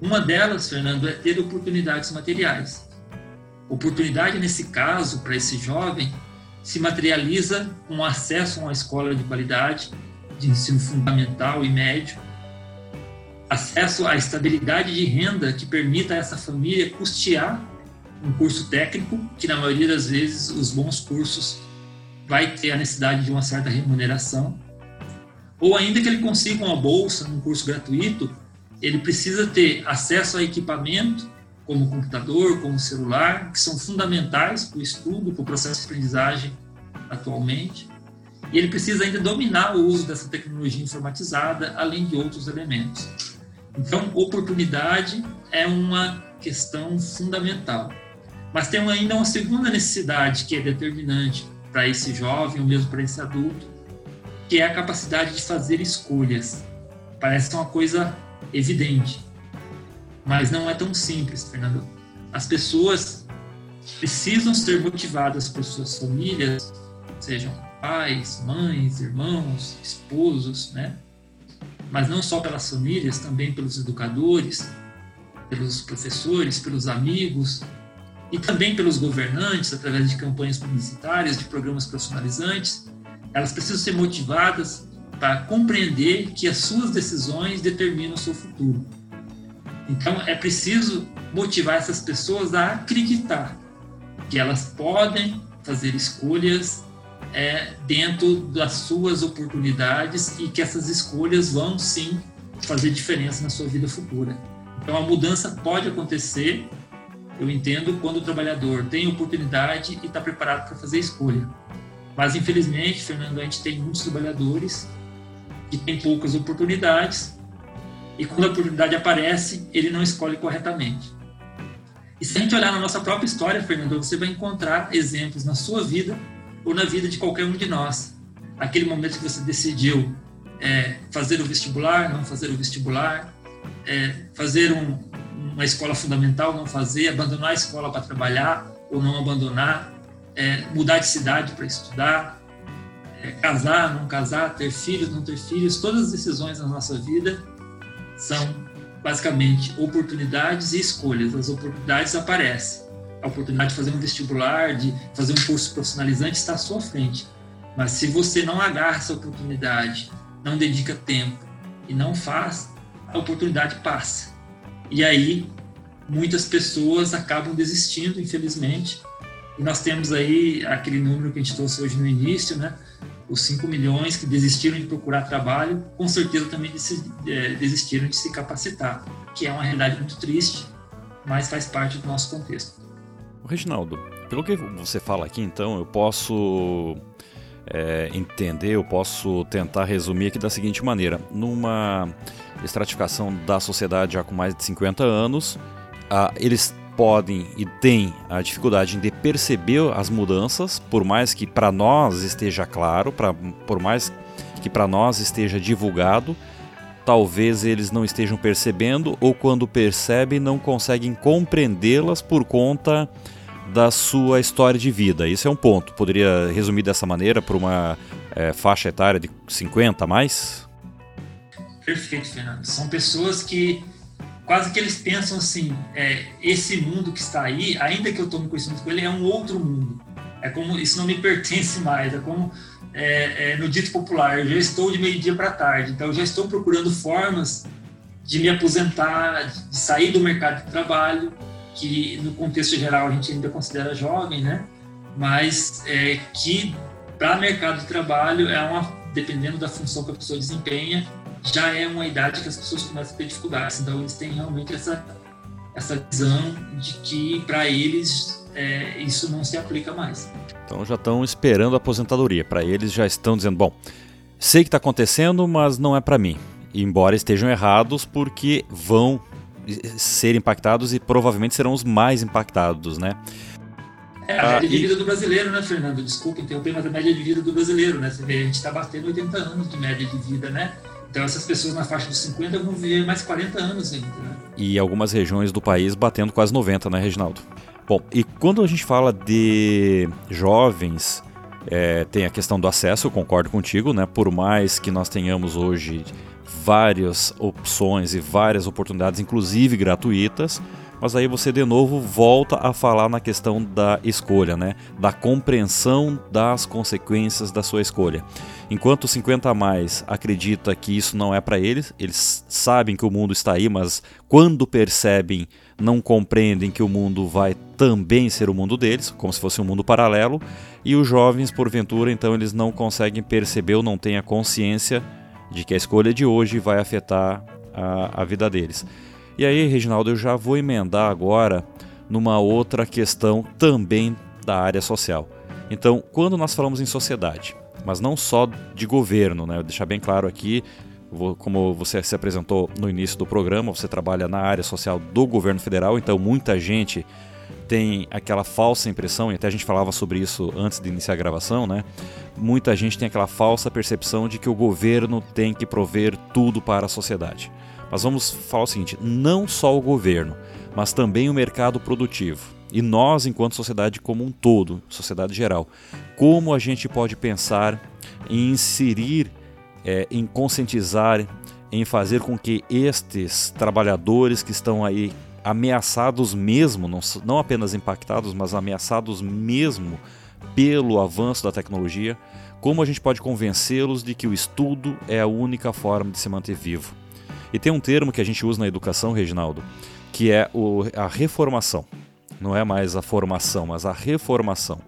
Uma delas, Fernando, é ter oportunidades materiais. Oportunidade, nesse caso, para esse jovem, se materializa com acesso a uma escola de qualidade, de ensino fundamental e médio, acesso à estabilidade de renda que permita a essa família custear um curso técnico, que na maioria das vezes os bons cursos vai ter a necessidade de uma certa remuneração, ou ainda que ele consiga uma bolsa num curso gratuito, ele precisa ter acesso a equipamento, como computador, como celular, que são fundamentais para o estudo, para o processo de aprendizagem atualmente. E ele precisa ainda dominar o uso dessa tecnologia informatizada, além de outros elementos. Então, oportunidade é uma questão fundamental. Mas tem ainda uma segunda necessidade que é determinante para esse jovem ou mesmo para esse adulto, que é a capacidade de fazer escolhas. Parece uma coisa evidente, mas não é tão simples, Fernando. As pessoas precisam ser motivadas por suas famílias, sejam pais, mães, irmãos, esposos, né? Mas não só pelas famílias, também pelos educadores, pelos professores, pelos amigos, e também pelos governantes, através de campanhas publicitárias, de programas profissionalizantes, elas precisam ser motivadas para compreender que as suas decisões determinam o seu futuro. Então, é preciso motivar essas pessoas a acreditar que elas podem fazer escolhas é, dentro das suas oportunidades e que essas escolhas vão sim fazer diferença na sua vida futura. Então, a mudança pode acontecer eu entendo quando o trabalhador tem oportunidade e está preparado para fazer escolha. Mas, infelizmente, Fernando, a gente tem muitos trabalhadores que têm poucas oportunidades e quando a oportunidade aparece, ele não escolhe corretamente. E se a gente olhar na nossa própria história, Fernando, você vai encontrar exemplos na sua vida ou na vida de qualquer um de nós. Aquele momento que você decidiu é, fazer o vestibular, não fazer o vestibular, é, fazer um, uma escola fundamental, não fazer, abandonar a escola para trabalhar ou não abandonar, é, mudar de cidade para estudar, é, casar, não casar, ter filhos, não ter filhos, todas as decisões na nossa vida são basicamente oportunidades e escolhas. As oportunidades aparecem. A oportunidade de fazer um vestibular, de fazer um curso profissionalizante está à sua frente. Mas se você não agarra essa oportunidade, não dedica tempo e não faz, a oportunidade passa. E aí muitas pessoas acabam desistindo, infelizmente. E nós temos aí aquele número que a gente trouxe hoje no início, né? Os 5 milhões que desistiram de procurar trabalho, com certeza também é, desistiram de se capacitar, que é uma realidade muito triste, mas faz parte do nosso contexto. Reginaldo, pelo que você fala aqui, então, eu posso é, entender, eu posso tentar resumir aqui da seguinte maneira: numa estratificação da sociedade já com mais de 50 anos, ah, eles podem e têm a dificuldade de perceber as mudanças, por mais que para nós esteja claro, pra, por mais que para nós esteja divulgado, talvez eles não estejam percebendo ou quando percebem não conseguem compreendê-las por conta da sua história de vida. Isso é um ponto. Poderia resumir dessa maneira para uma é, faixa etária de 50 a mais? Perfeito, Fernando. São pessoas que quase que eles pensam assim: é, esse mundo que está aí, ainda que eu tome conhecimento com ele, é um outro mundo. É como isso não me pertence mais. É como é, é, no dito popular: eu já estou de meio-dia para tarde, então eu já estou procurando formas de me aposentar, de sair do mercado de trabalho que no contexto geral a gente ainda considera jovem, né? Mas é, que para mercado de trabalho é uma dependendo da função que a pessoa desempenha, já é uma idade que as pessoas começam a ter dificuldades. Então eles têm realmente essa essa visão de que para eles é, isso não se aplica mais. Então já estão esperando a aposentadoria. Para eles já estão dizendo, bom, sei que está acontecendo, mas não é para mim. Embora estejam errados, porque vão ser impactados e provavelmente serão os mais impactados, né? É, a média de vida do brasileiro, né, Fernando? Desculpa interromper, mas a média de vida do brasileiro, né? Você vê, a gente está batendo 80 anos de média de vida, né? Então essas pessoas na faixa dos 50 vão viver mais 40 anos ainda, né? E algumas regiões do país batendo quase 90, né, Reginaldo? Bom, e quando a gente fala de jovens, é, tem a questão do acesso, eu concordo contigo, né? Por mais que nós tenhamos hoje várias opções e várias oportunidades, inclusive gratuitas, mas aí você de novo volta a falar na questão da escolha, né? Da compreensão das consequências da sua escolha. Enquanto 50 a mais acredita que isso não é para eles, eles sabem que o mundo está aí, mas quando percebem, não compreendem que o mundo vai também ser o mundo deles, como se fosse um mundo paralelo, e os jovens, porventura, então eles não conseguem perceber ou não têm a consciência de que a escolha de hoje vai afetar a, a vida deles. E aí, Reginaldo, eu já vou emendar agora numa outra questão também da área social. Então, quando nós falamos em sociedade, mas não só de governo, né? Vou deixar bem claro aqui, como você se apresentou no início do programa, você trabalha na área social do governo federal, então muita gente tem aquela falsa impressão, e até a gente falava sobre isso antes de iniciar a gravação, né? Muita gente tem aquela falsa percepção de que o governo tem que prover tudo para a sociedade. Mas vamos falar o seguinte: não só o governo, mas também o mercado produtivo. E nós, enquanto sociedade como um todo, sociedade geral, como a gente pode pensar em inserir, é, em conscientizar, em fazer com que estes trabalhadores que estão aí ameaçados mesmo, não, não apenas impactados, mas ameaçados mesmo pelo avanço da tecnologia, como a gente pode convencê-los de que o estudo é a única forma de se manter vivo. E tem um termo que a gente usa na educação, Reginaldo, que é o, a reformação. Não é mais a formação, mas a reformação.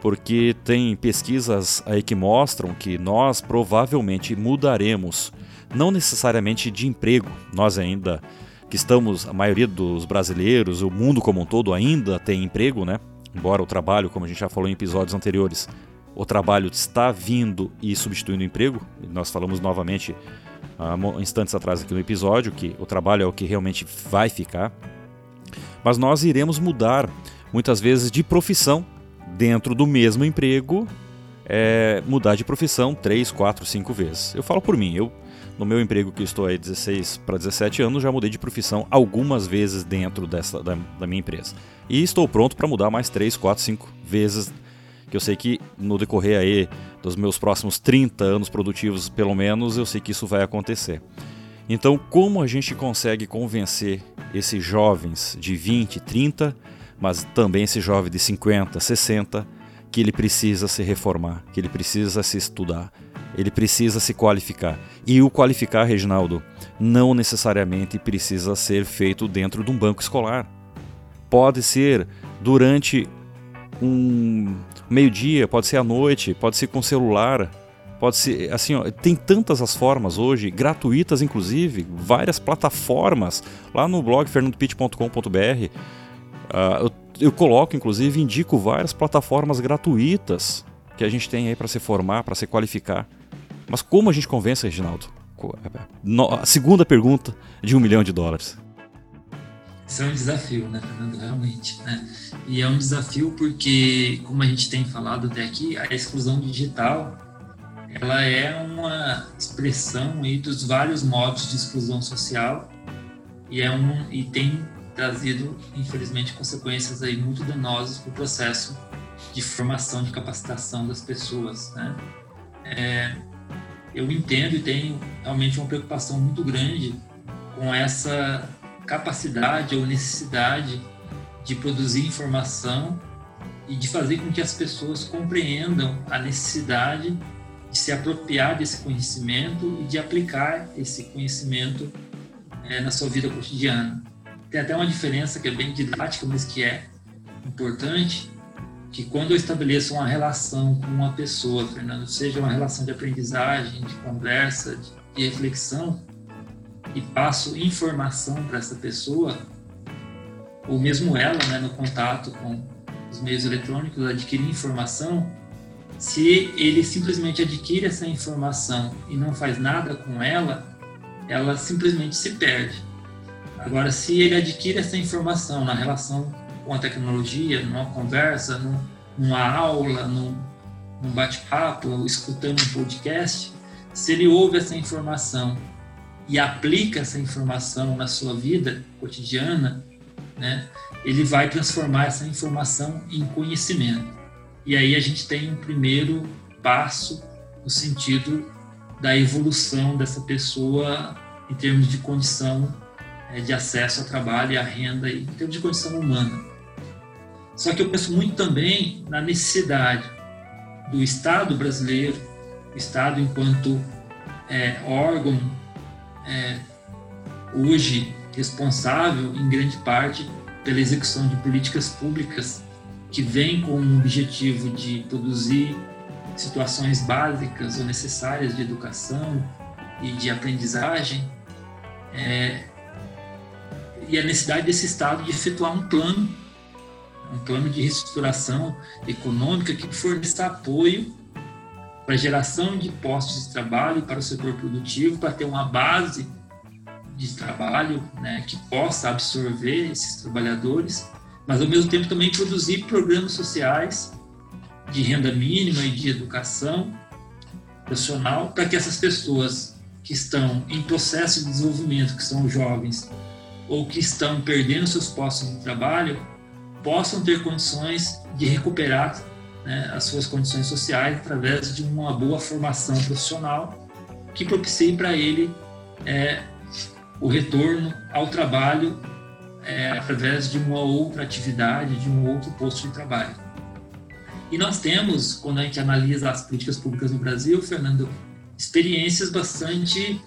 Porque tem pesquisas aí que mostram que nós provavelmente mudaremos, não necessariamente de emprego, nós ainda que estamos, a maioria dos brasileiros, o mundo como um todo ainda tem emprego, né? Embora o trabalho, como a gente já falou em episódios anteriores, o trabalho está vindo e substituindo o emprego. Nós falamos novamente há instantes atrás aqui no episódio que o trabalho é o que realmente vai ficar. Mas nós iremos mudar muitas vezes de profissão dentro do mesmo emprego, é, mudar de profissão 3, 4, 5 vezes. Eu falo por mim, eu no meu emprego que estou aí 16 para 17 anos, já mudei de profissão algumas vezes dentro dessa da, da minha empresa. E estou pronto para mudar mais 3, 4, 5 vezes, que eu sei que no decorrer aí dos meus próximos 30 anos produtivos, pelo menos, eu sei que isso vai acontecer. Então, como a gente consegue convencer esses jovens de 20, 30, mas também esse jovem de 50, 60, que ele precisa se reformar, que ele precisa se estudar, ele precisa se qualificar. E o qualificar, Reginaldo, não necessariamente precisa ser feito dentro de um banco escolar. Pode ser durante um meio-dia, pode ser à noite, pode ser com celular, pode ser assim, ó, tem tantas as formas hoje, gratuitas inclusive, várias plataformas lá no blog fernandopit.com.br. Uh, eu eu coloco, inclusive, indico várias plataformas gratuitas que a gente tem aí para se formar, para se qualificar. Mas como a gente convence, Reginaldo? A segunda pergunta de um milhão de dólares. Isso é um desafio, né, Fernando? Realmente. Né? E é um desafio porque, como a gente tem falado até aqui, a exclusão digital ela é uma expressão aí dos vários modos de exclusão social e é um e tem trazido, infelizmente, consequências aí muito danosas para o processo de formação, de capacitação das pessoas. Né? É, eu entendo e tenho realmente uma preocupação muito grande com essa capacidade ou necessidade de produzir informação e de fazer com que as pessoas compreendam a necessidade de se apropriar desse conhecimento e de aplicar esse conhecimento é, na sua vida cotidiana. Tem até uma diferença que é bem didática, mas que é importante, que quando eu estabeleço uma relação com uma pessoa, Fernando, seja uma relação de aprendizagem, de conversa, de, de reflexão, e passo informação para essa pessoa, ou mesmo ela, né, no contato com os meios eletrônicos, adquirir informação, se ele simplesmente adquire essa informação e não faz nada com ela, ela simplesmente se perde. Agora, se ele adquire essa informação na relação com a tecnologia, numa conversa, numa aula, num, bate-papo, escutando um podcast, se ele ouve essa informação e aplica essa informação na sua vida cotidiana, né, ele vai transformar essa informação em conhecimento. E aí a gente tem um primeiro passo no sentido da evolução dessa pessoa em termos de condição é, de acesso ao trabalho e à renda em termos de condição humana. Só que eu penso muito também na necessidade do Estado brasileiro, o Estado enquanto é, órgão é, hoje responsável em grande parte pela execução de políticas públicas que vêm com o objetivo de produzir situações básicas ou necessárias de educação e de aprendizagem, é, e a necessidade desse Estado de efetuar um plano, um plano de reestruturação econômica que forneça apoio para a geração de postos de trabalho para o setor produtivo, para ter uma base de trabalho né, que possa absorver esses trabalhadores, mas ao mesmo tempo também produzir programas sociais de renda mínima e de educação profissional para que essas pessoas que estão em processo de desenvolvimento, que são jovens, ou que estão perdendo seus postos de trabalho possam ter condições de recuperar né, as suas condições sociais através de uma boa formação profissional que propicie para ele é, o retorno ao trabalho é, através de uma outra atividade, de um outro posto de trabalho. E nós temos, quando a gente analisa as políticas públicas no Brasil, Fernando, experiências bastante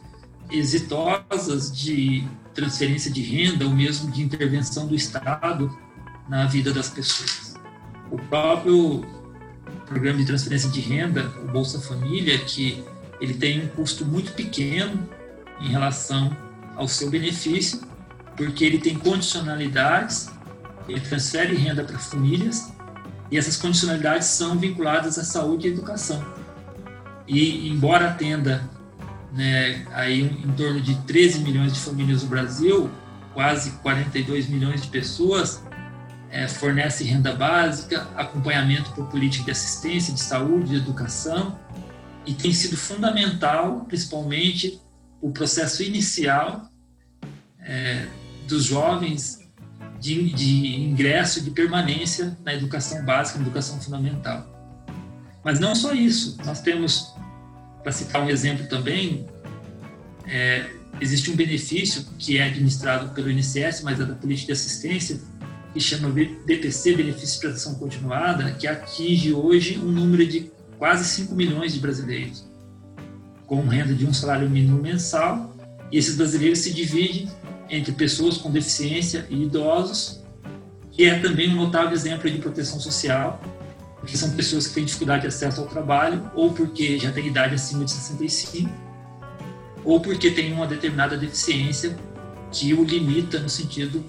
exitosas de transferência de renda ou mesmo de intervenção do Estado na vida das pessoas. O próprio programa de transferência de renda, o Bolsa Família, que ele tem um custo muito pequeno em relação ao seu benefício, porque ele tem condicionalidades, ele transfere renda para famílias e essas condicionalidades são vinculadas à saúde e à educação. E embora atenda né, aí em torno de 13 milhões de famílias no Brasil, quase 42 milhões de pessoas, é, fornece renda básica, acompanhamento por política de assistência, de saúde, de educação, e tem sido fundamental, principalmente, o processo inicial é, dos jovens de, de ingresso de permanência na educação básica, na educação fundamental. Mas não só isso, nós temos para citar um exemplo também, é, existe um benefício que é administrado pelo INSS, mas é da política de assistência, que chama BPC, Benefício de Prestação Continuada, que atinge hoje um número de quase 5 milhões de brasileiros, com renda de um salário mínimo mensal, e esses brasileiros se dividem entre pessoas com deficiência e idosos, que é também um notável exemplo de proteção social, porque são pessoas que têm dificuldade de acesso ao trabalho, ou porque já têm idade acima de 65, ou porque têm uma determinada deficiência que o limita no sentido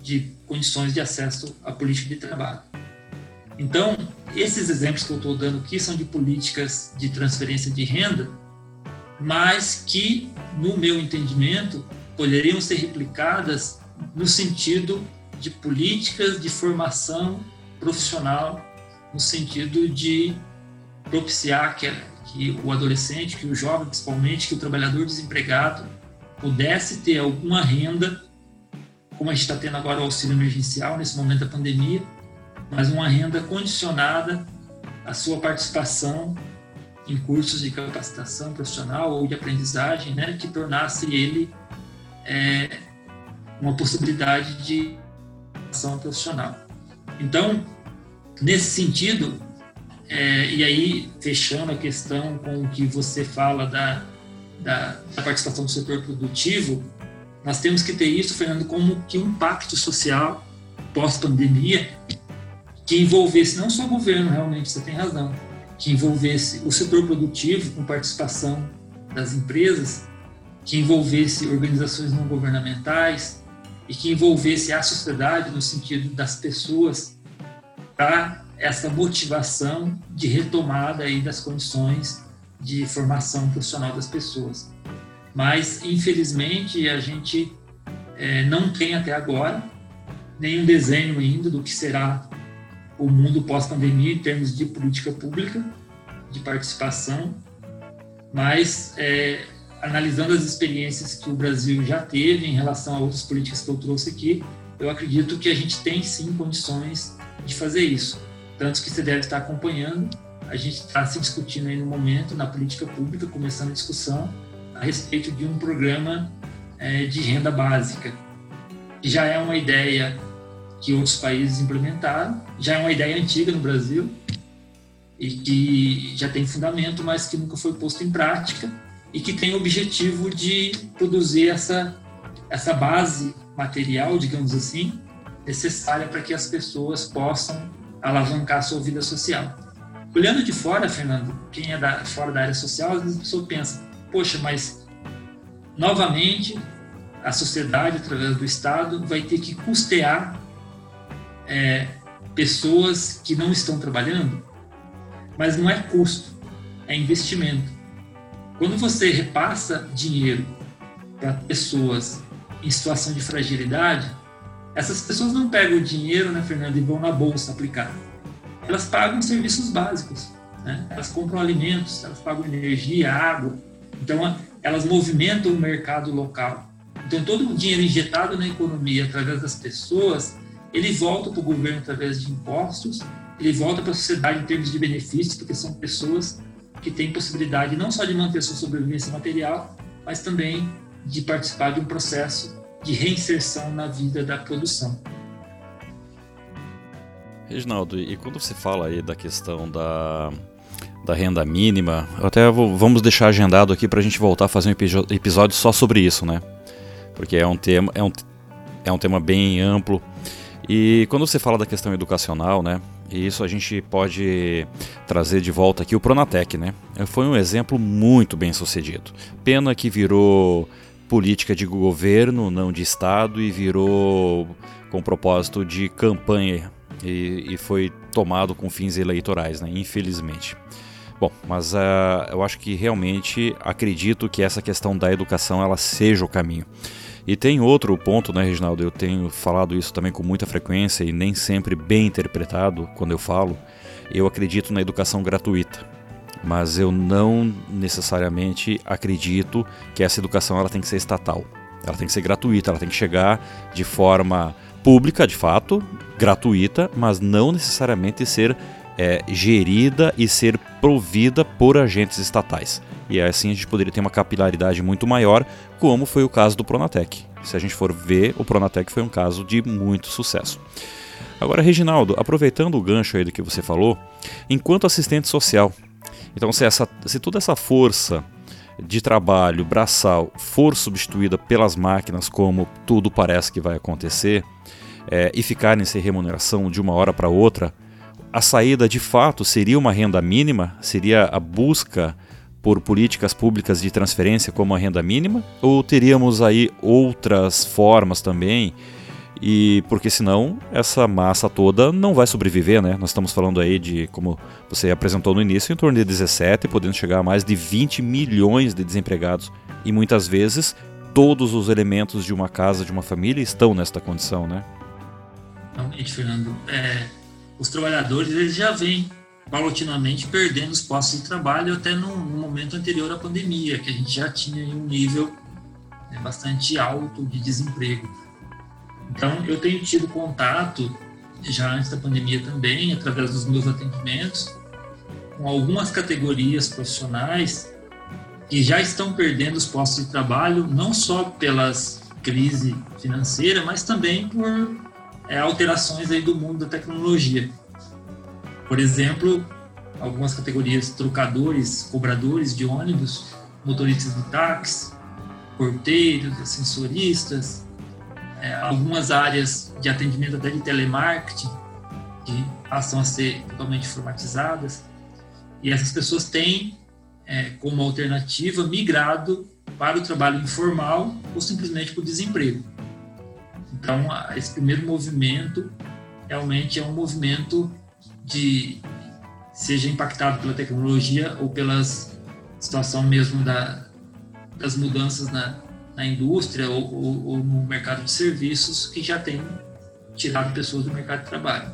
de condições de acesso à política de trabalho. Então, esses exemplos que eu estou dando aqui são de políticas de transferência de renda, mas que, no meu entendimento, poderiam ser replicadas no sentido de políticas de formação profissional, no sentido de propiciar que, que o adolescente, que o jovem principalmente, que o trabalhador desempregado pudesse ter alguma renda como a gente está tendo agora o auxílio emergencial nesse momento da pandemia, mas uma renda condicionada à sua participação em cursos de capacitação profissional ou de aprendizagem, né, que tornasse ele é, uma possibilidade de ação profissional. Então, nesse sentido, é, e aí fechando a questão com o que você fala da, da, da participação do setor produtivo, nós temos que ter isso, Fernando, como que um impacto social pós-pandemia que envolvesse não só o governo, realmente, você tem razão, que envolvesse o setor produtivo com participação das empresas, que envolvesse organizações não governamentais e que envolvesse a sociedade no sentido das pessoas para essa motivação de retomada aí das condições de formação profissional das pessoas. Mas infelizmente a gente é, não tem até agora nenhum desenho ainda do que será o mundo pós-pandemia em termos de política pública, de participação, mas é, analisando as experiências que o Brasil já teve em relação a outras políticas que eu trouxe aqui, eu acredito que a gente tem sim condições de fazer isso. Tanto que você deve estar acompanhando, a gente está se discutindo aí no momento na política pública, começando a discussão, a respeito de um programa é, de renda básica, que já é uma ideia que outros países implementaram, já é uma ideia antiga no Brasil e que já tem fundamento, mas que nunca foi posto em prática e que tem o objetivo de produzir essa, essa base material, digamos assim, necessária para que as pessoas possam alavancar sua vida social. Olhando de fora, Fernando, quem é da, fora da área social, às vezes a pessoa pensa, poxa, mas novamente a sociedade, através do Estado, vai ter que custear é, pessoas que não estão trabalhando, mas não é custo, é investimento. Quando você repassa dinheiro para pessoas em situação de fragilidade, essas pessoas não pegam o dinheiro, né, Fernando, e vão na bolsa aplicar. Elas pagam serviços básicos, né? elas compram alimentos, elas pagam energia, água, então, elas movimentam o mercado local. Então, todo o dinheiro injetado na economia através das pessoas, ele volta para o governo através de impostos, ele volta para a sociedade em termos de benefícios, porque são pessoas que têm possibilidade não só de manter sua sobrevivência material, mas também de participar de um processo de reinserção na vida da produção. Reginaldo, e quando você fala aí da questão da, da renda mínima. Até vou, vamos deixar agendado aqui para a gente voltar a fazer um episódio só sobre isso, né? Porque é um tema, é um, é um tema bem amplo. E quando você fala da questão educacional, né? E isso a gente pode trazer de volta aqui o Pronatec, né? Foi um exemplo muito bem sucedido. Pena que virou política de governo, não de Estado, e virou com propósito de campanha e, e foi tomado com fins eleitorais, né? Infelizmente. Bom, mas uh, eu acho que realmente acredito que essa questão da educação ela seja o caminho. E tem outro ponto, né, Reginaldo? Eu tenho falado isso também com muita frequência e nem sempre bem interpretado quando eu falo. Eu acredito na educação gratuita, mas eu não necessariamente acredito que essa educação ela tem que ser estatal. Ela tem que ser gratuita, ela tem que chegar de forma pública, de fato, gratuita, mas não necessariamente ser é, gerida e ser provida por agentes estatais. E assim a gente poderia ter uma capilaridade muito maior, como foi o caso do Pronatec. Se a gente for ver, o Pronatec foi um caso de muito sucesso. Agora, Reginaldo, aproveitando o gancho aí do que você falou, enquanto assistente social, então se, essa, se toda essa força de trabalho braçal for substituída pelas máquinas, como tudo parece que vai acontecer, é, e ficarem sem remuneração de uma hora para outra, a saída de fato seria uma renda mínima? Seria a busca por políticas públicas de transferência como a renda mínima? Ou teríamos aí outras formas também? E porque senão essa massa toda não vai sobreviver, né? Nós estamos falando aí de, como você apresentou no início, em torno de 17, podendo chegar a mais de 20 milhões de desempregados. E muitas vezes todos os elementos de uma casa, de uma família estão nesta condição, né? Realmente, Fernando. É, os trabalhadores eles já vêm paulatinamente perdendo os postos de trabalho até no, no, momento anterior à pandemia, que a gente já tinha um nível né, bastante alto de desemprego. Então, eu tenho tido contato, já antes da pandemia também, através dos meus atendimentos, com algumas categorias profissionais que já estão perdendo os postos de trabalho, não só pelas crise financeira, mas também por é, alterações aí do mundo da tecnologia. Por exemplo, algumas categorias trocadores, cobradores de ônibus, motoristas de táxi, porteiros, ascensoristas, é, algumas áreas de atendimento até de telemarketing que passam a ser totalmente informatizadas e essas pessoas têm é, como alternativa migrado para o trabalho informal ou simplesmente para o desemprego. Então, esse primeiro movimento realmente é um movimento de seja impactado pela tecnologia ou pela situação mesmo da, das mudanças na, na indústria ou, ou, ou, no mercado de serviços que já tem tirado pessoas do mercado de trabalho.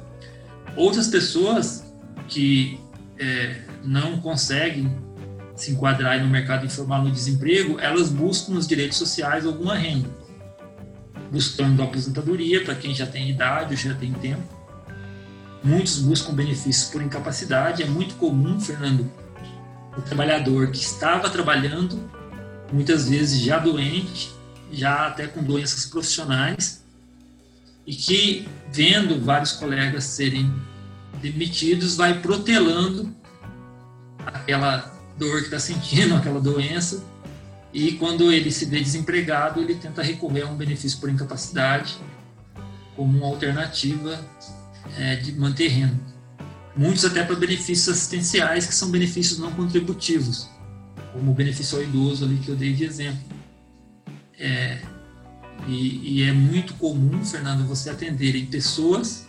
Outras pessoas que é, não conseguem se enquadrar no mercado informal no desemprego, elas buscam nos direitos sociais alguma renda, buscando aposentadoria para quem já tem idade, já tem tempo. Muitos buscam benefícios por incapacidade. É muito comum, Fernando, o trabalhador que estava trabalhando muitas vezes já doente, já até com doenças profissionais, e que, vendo vários colegas serem demitidos, vai protelando aquela dor que está sentindo, aquela doença, e quando ele se vê desempregado, ele tenta recorrer a um benefício por incapacidade como uma alternativa é, de manter renda. Muitos até para benefícios assistenciais, que são benefícios não contributivos como o benefício ao idoso ali que eu dei de exemplo. É, e, e, é muito comum, Fernando, você atender em pessoas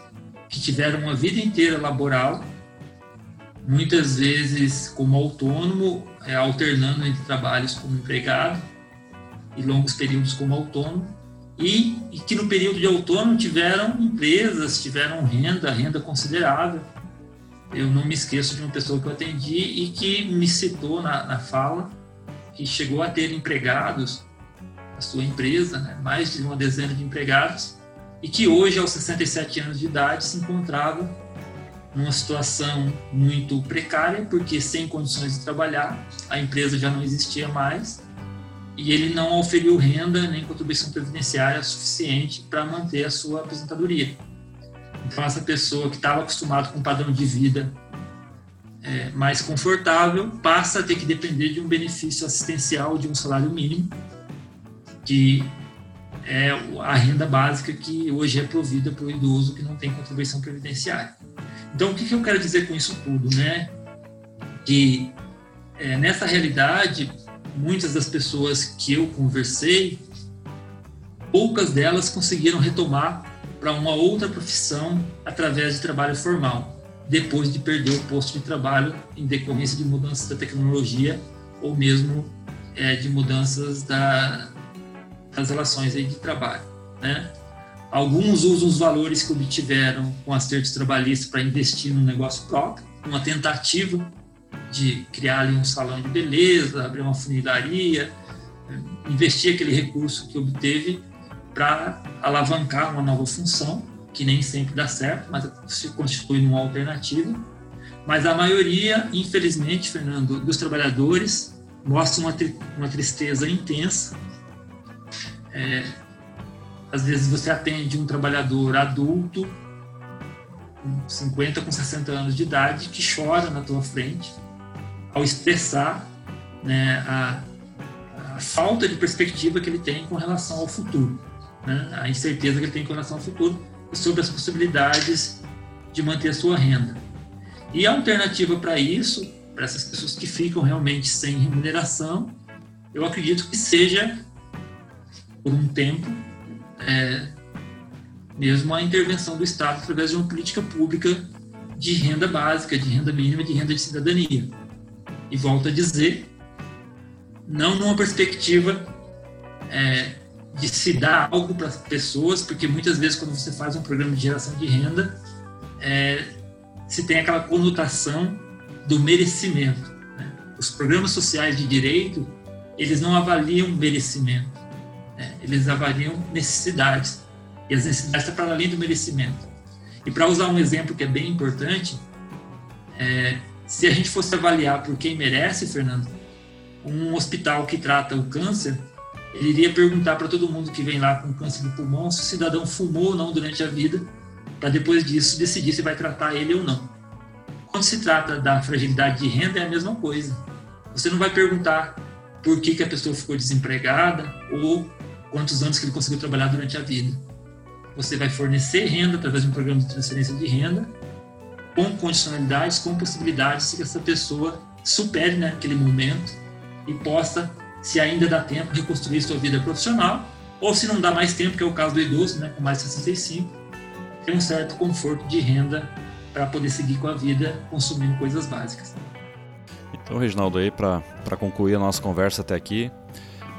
que tiveram uma vida inteira laboral, muitas vezes como autônomo, é, alternando entre trabalhos como empregado e longos períodos como autônomo, e, e que no período de autônomo tiveram empresas, tiveram renda, renda considerável, eu não me esqueço de uma pessoa que eu atendi e que me citou na, na fala que chegou a ter empregados, a sua empresa, né, mais de uma dezena de empregados, e que hoje, aos 67 anos de idade, se encontrava numa situação muito precária, porque sem condições de trabalhar, a empresa já não existia mais, e ele não oferiu renda nem contribuição previdenciária suficiente para manter a sua aposentadoria. Então, essa pessoa que estava acostumada com um padrão de vida é, mais confortável passa a ter que depender de um benefício assistencial de um salário mínimo, que é a renda básica que hoje é provida para o idoso que não tem contribuição previdenciária. Então, o que, que eu quero dizer com isso tudo? Né? Que é, nessa realidade, muitas das pessoas que eu conversei, poucas delas conseguiram retomar para uma outra profissão através de trabalho formal, depois de perder o posto de trabalho em decorrência de mudanças da tecnologia ou mesmo é, de mudanças da, das relações aí de trabalho. Né? Alguns usam os valores que obtiveram com acertos trabalhistas para investir no negócio próprio, uma tentativa de criar ali um salão de beleza, abrir uma funilaria, investir aquele recurso que obteve para alavancar uma nova função, que nem sempre dá certo, mas se constitui uma alternativa. Mas a maioria, infelizmente, Fernando, dos trabalhadores mostra uma, uma tristeza intensa, é, às vezes você atende um trabalhador adulto, com 50, com 60 anos de idade, que chora na tua frente ao expressar né, a, a falta de perspectiva que ele tem com relação ao futuro, né, a incerteza que ele tem com relação ao futuro e sobre as possibilidades de manter a sua renda. E a alternativa para isso, para essas pessoas que ficam realmente sem remuneração, eu acredito que seja, por um tempo, é, mesmo a intervenção do Estado através de uma política pública de renda básica, de renda mínima, de renda de cidadania. E volto a dizer, não numa perspectiva é, de se dar algo para as pessoas, porque muitas vezes quando você faz um programa de geração de renda, é, se tem aquela conotação do merecimento. Né? Os programas sociais de direito, eles não avaliam merecimento, né? eles avaliam necessidades. E as necessidades estão para além do merecimento. E para usar um exemplo que é bem importante, é, se a gente fosse avaliar por quem merece, Fernando, um hospital que trata o câncer, ele iria perguntar para todo mundo que vem lá com câncer de pulmão se o cidadão fumou ou não durante a vida, para depois disso decidir se vai tratar ele ou não. Quando se trata da fragilidade de renda, é a mesma coisa. Você não vai perguntar por que, que a pessoa ficou desempregada ou quantos anos que ele conseguiu trabalhar durante a vida você vai fornecer renda através de um programa de transferência de renda, com condicionalidades, com possibilidades de que essa pessoa supere naquele né, momento e possa, se ainda dá tempo, reconstruir sua vida profissional, ou se não dá mais tempo, que é o caso do idoso, né, com mais de 65, ter um certo conforto de renda para poder seguir com a vida consumindo coisas básicas. Então, Reginaldo, aí para concluir a nossa conversa até aqui,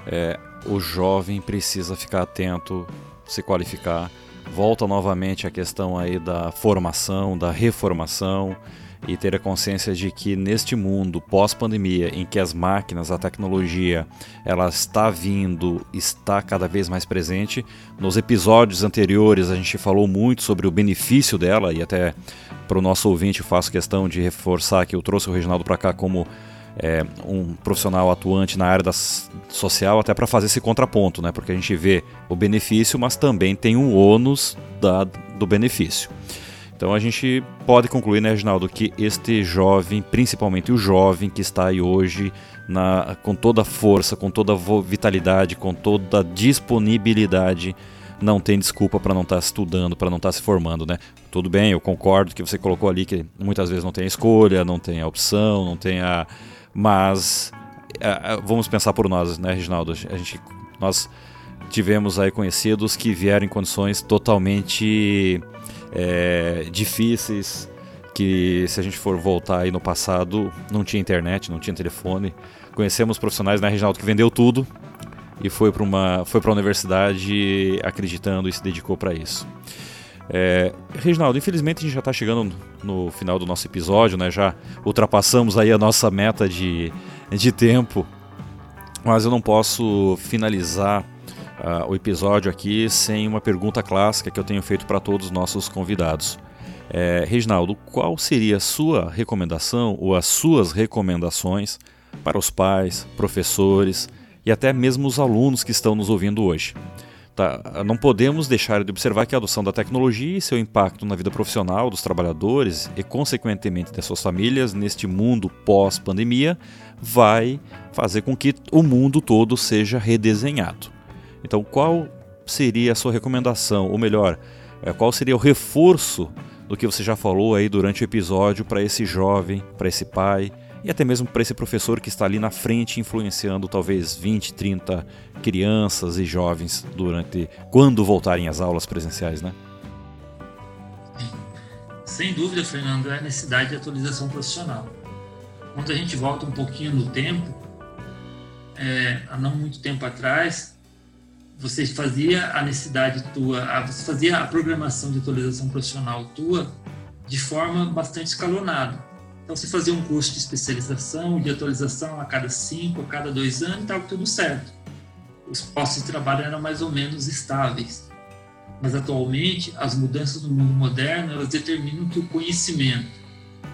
é, o jovem precisa ficar atento, se qualificar volta novamente a questão aí da formação, da reformação e ter a consciência de que neste mundo pós-pandemia, em que as máquinas, a tecnologia, ela está vindo, está cada vez mais presente. Nos episódios anteriores a gente falou muito sobre o benefício dela e até para o nosso ouvinte faço questão de reforçar que eu trouxe o Reginaldo para cá como é, um profissional atuante na área da social até para fazer esse contraponto, né? Porque a gente vê o benefício, mas também tem o ônus da, do benefício. Então a gente pode concluir, né, Reginaldo, que este jovem, principalmente o jovem que está aí hoje na, com toda a força, com toda a vitalidade, com toda a disponibilidade, não tem desculpa para não estar tá estudando, para não estar tá se formando, né? Tudo bem, eu concordo que você colocou ali que muitas vezes não tem a escolha, não tem a opção, não tem a, mas é, é, vamos pensar por nós, né, Reginaldo? A gente, nós tivemos aí conhecidos que vieram em condições totalmente é, difíceis, que se a gente for voltar aí no passado, não tinha internet, não tinha telefone. Conhecemos profissionais, né, Reginaldo, que vendeu tudo e foi para uma foi para a universidade acreditando e se dedicou para isso. É, Reginaldo, infelizmente a gente já está chegando no final do nosso episódio, né? Já ultrapassamos aí a nossa meta de, de tempo, mas eu não posso finalizar uh, o episódio aqui sem uma pergunta clássica que eu tenho feito para todos os nossos convidados. É, Reginaldo, qual seria a sua recomendação ou as suas recomendações para os pais, professores e até mesmo os alunos que estão nos ouvindo hoje? Tá? Não podemos deixar de observar que a adoção da tecnologia e seu impacto na vida profissional dos trabalhadores e, consequentemente, das suas famílias neste mundo pós-pandemia vai fazer com que o mundo todo seja redesenhado. Então, qual seria a sua recomendação, ou melhor, é, qual seria o reforço do que você já falou aí durante o episódio para esse jovem, para esse pai e até mesmo para esse professor que está ali na frente influenciando talvez 20, 30 crianças e jovens durante quando voltarem às aulas presenciais, né? Sem dúvida, Fernando, é a necessidade de atualização profissional. Quando a gente volta um pouquinho no tempo, é, há não muito tempo atrás, você fazia a necessidade tua, você fazia a programação de atualização profissional tua de forma bastante escalonada. Então, você fazia um curso de especialização, de atualização a cada cinco, a cada dois anos, estava tudo certo. Os postos de trabalho eram mais ou menos estáveis. Mas, atualmente, as mudanças no mundo moderno, elas determinam que o conhecimento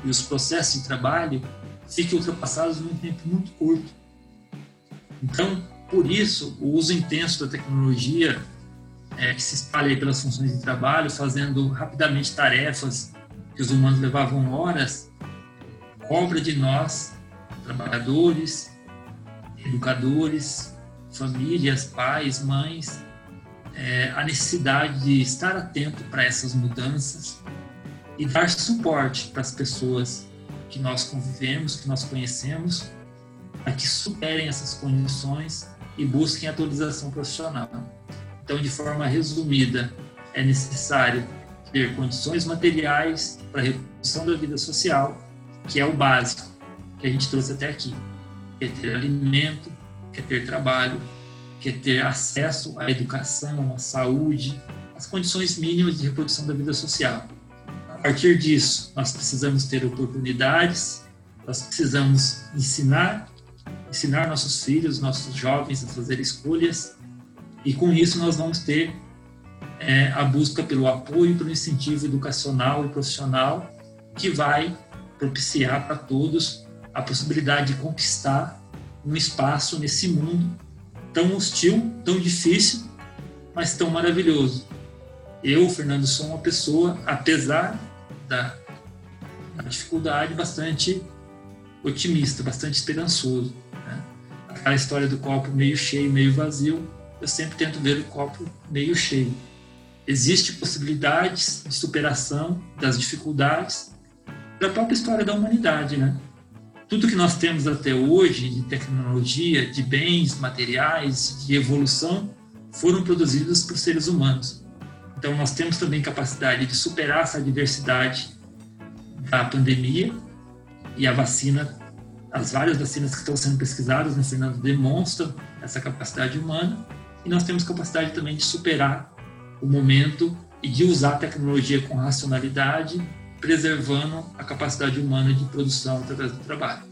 e os processos de trabalho fiquem ultrapassados num tempo muito curto. Então, por isso, o uso intenso da tecnologia é, que se espalha pelas funções de trabalho, fazendo rapidamente tarefas que os humanos levavam horas, cobra de nós, trabalhadores, educadores, famílias, pais, mães, é, a necessidade de estar atento para essas mudanças e dar suporte para as pessoas que nós convivemos, que nós conhecemos, para que superem essas condições e busquem atualização profissional. Então, de forma resumida, é necessário ter condições materiais para a reprodução da vida social, que é o básico que a gente trouxe até aqui. Quer ter alimento, quer ter trabalho, quer ter acesso à educação, à saúde, as condições mínimas de reprodução da vida social. A partir disso, nós precisamos ter oportunidades, nós precisamos ensinar, ensinar nossos filhos, nossos jovens a fazer escolhas, e com isso nós vamos ter é, a busca pelo apoio, pelo incentivo educacional e profissional, que vai propiciar para todos a possibilidade de conquistar um espaço nesse mundo tão hostil, tão difícil, mas tão maravilhoso. Eu, Fernando, sou uma pessoa, apesar da, da dificuldade, bastante otimista, bastante esperançoso. Né? Aquela história do copo meio cheio, meio vazio, eu sempre tento ver o copo meio cheio. Existe possibilidades de superação das dificuldades da própria história da humanidade, né? tudo que nós temos até hoje de tecnologia, de bens materiais, de evolução, foram produzidos por seres humanos. Então, nós temos também capacidade de superar essa adversidade da pandemia e a vacina, as várias vacinas que estão sendo pesquisadas, né, Fernando, demonstram essa capacidade humana e nós temos capacidade também de superar o momento e de usar a tecnologia com racionalidade preservando a capacidade humana de produção através do trabalho.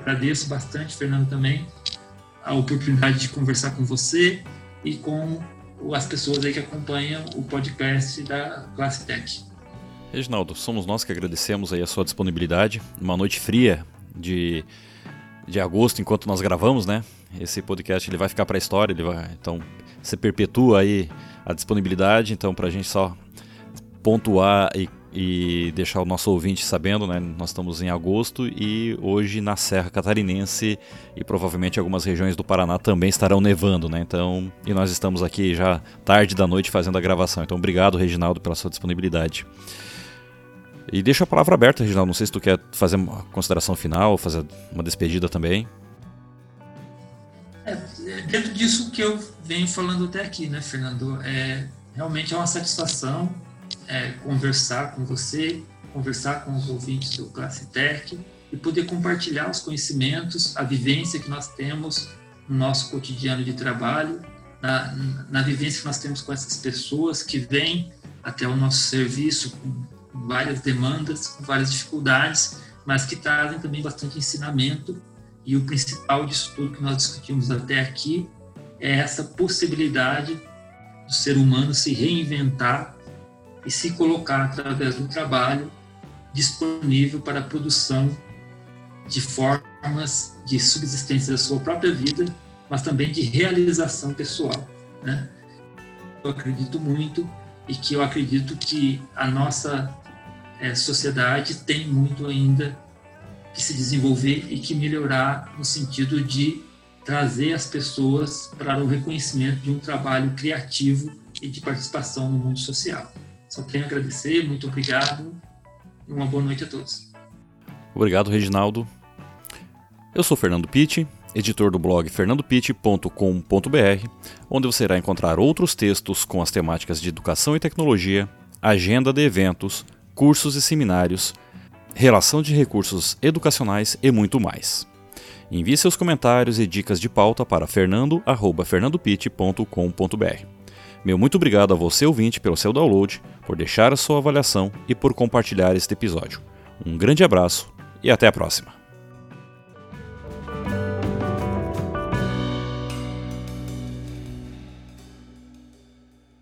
Agradeço bastante, Fernando, também, a oportunidade de conversar com você e com as pessoas aí que acompanham o podcast da Classe Tech. Reginaldo, somos nós que agradecemos aí a sua disponibilidade. Uma noite fria de, de agosto, enquanto nós gravamos, né? Esse podcast ele vai ficar para a história, ele vai, então você perpetua aí a disponibilidade. Então, para a gente só pontuar e e deixar o nosso ouvinte sabendo, né? Nós estamos em agosto e hoje na Serra Catarinense e provavelmente algumas regiões do Paraná também estarão nevando, né? Então, e nós estamos aqui já tarde da noite fazendo a gravação. Então, obrigado, Reginaldo, pela sua disponibilidade. E deixa a palavra aberta, Reginaldo. Não sei se tu quer fazer uma consideração final, fazer uma despedida também. É, dentro disso que eu venho falando até aqui, né, Fernando? É, realmente é uma satisfação é, conversar com você, conversar com os ouvintes do Classe Tech e poder compartilhar os conhecimentos, a vivência que nós temos no nosso cotidiano de trabalho, na, na vivência que nós temos com essas pessoas que vêm até o nosso serviço com várias demandas, com várias dificuldades, mas que trazem também bastante ensinamento. E o principal disso tudo que nós discutimos até aqui é essa possibilidade do ser humano se reinventar e se colocar através do trabalho disponível para a produção de formas de subsistência da sua própria vida, mas também de realização pessoal. Né? Eu acredito muito e que eu acredito que a nossa é, sociedade tem muito ainda que se desenvolver e que melhorar no sentido de trazer as pessoas para o reconhecimento de um trabalho criativo e de participação no mundo social. Só tenho a agradecer, muito obrigado e uma boa noite a todos. Obrigado, Reginaldo. Eu sou Fernando Pitti, editor do blog fernandopitti.com.br, onde você irá encontrar outros textos com as temáticas de educação e tecnologia, agenda de eventos, cursos e seminários, relação de recursos educacionais e muito mais. Envie seus comentários e dicas de pauta para fernando@fernandopitti.com.br. Meu muito obrigado a você ouvinte pelo seu download, por deixar a sua avaliação e por compartilhar este episódio. Um grande abraço e até a próxima.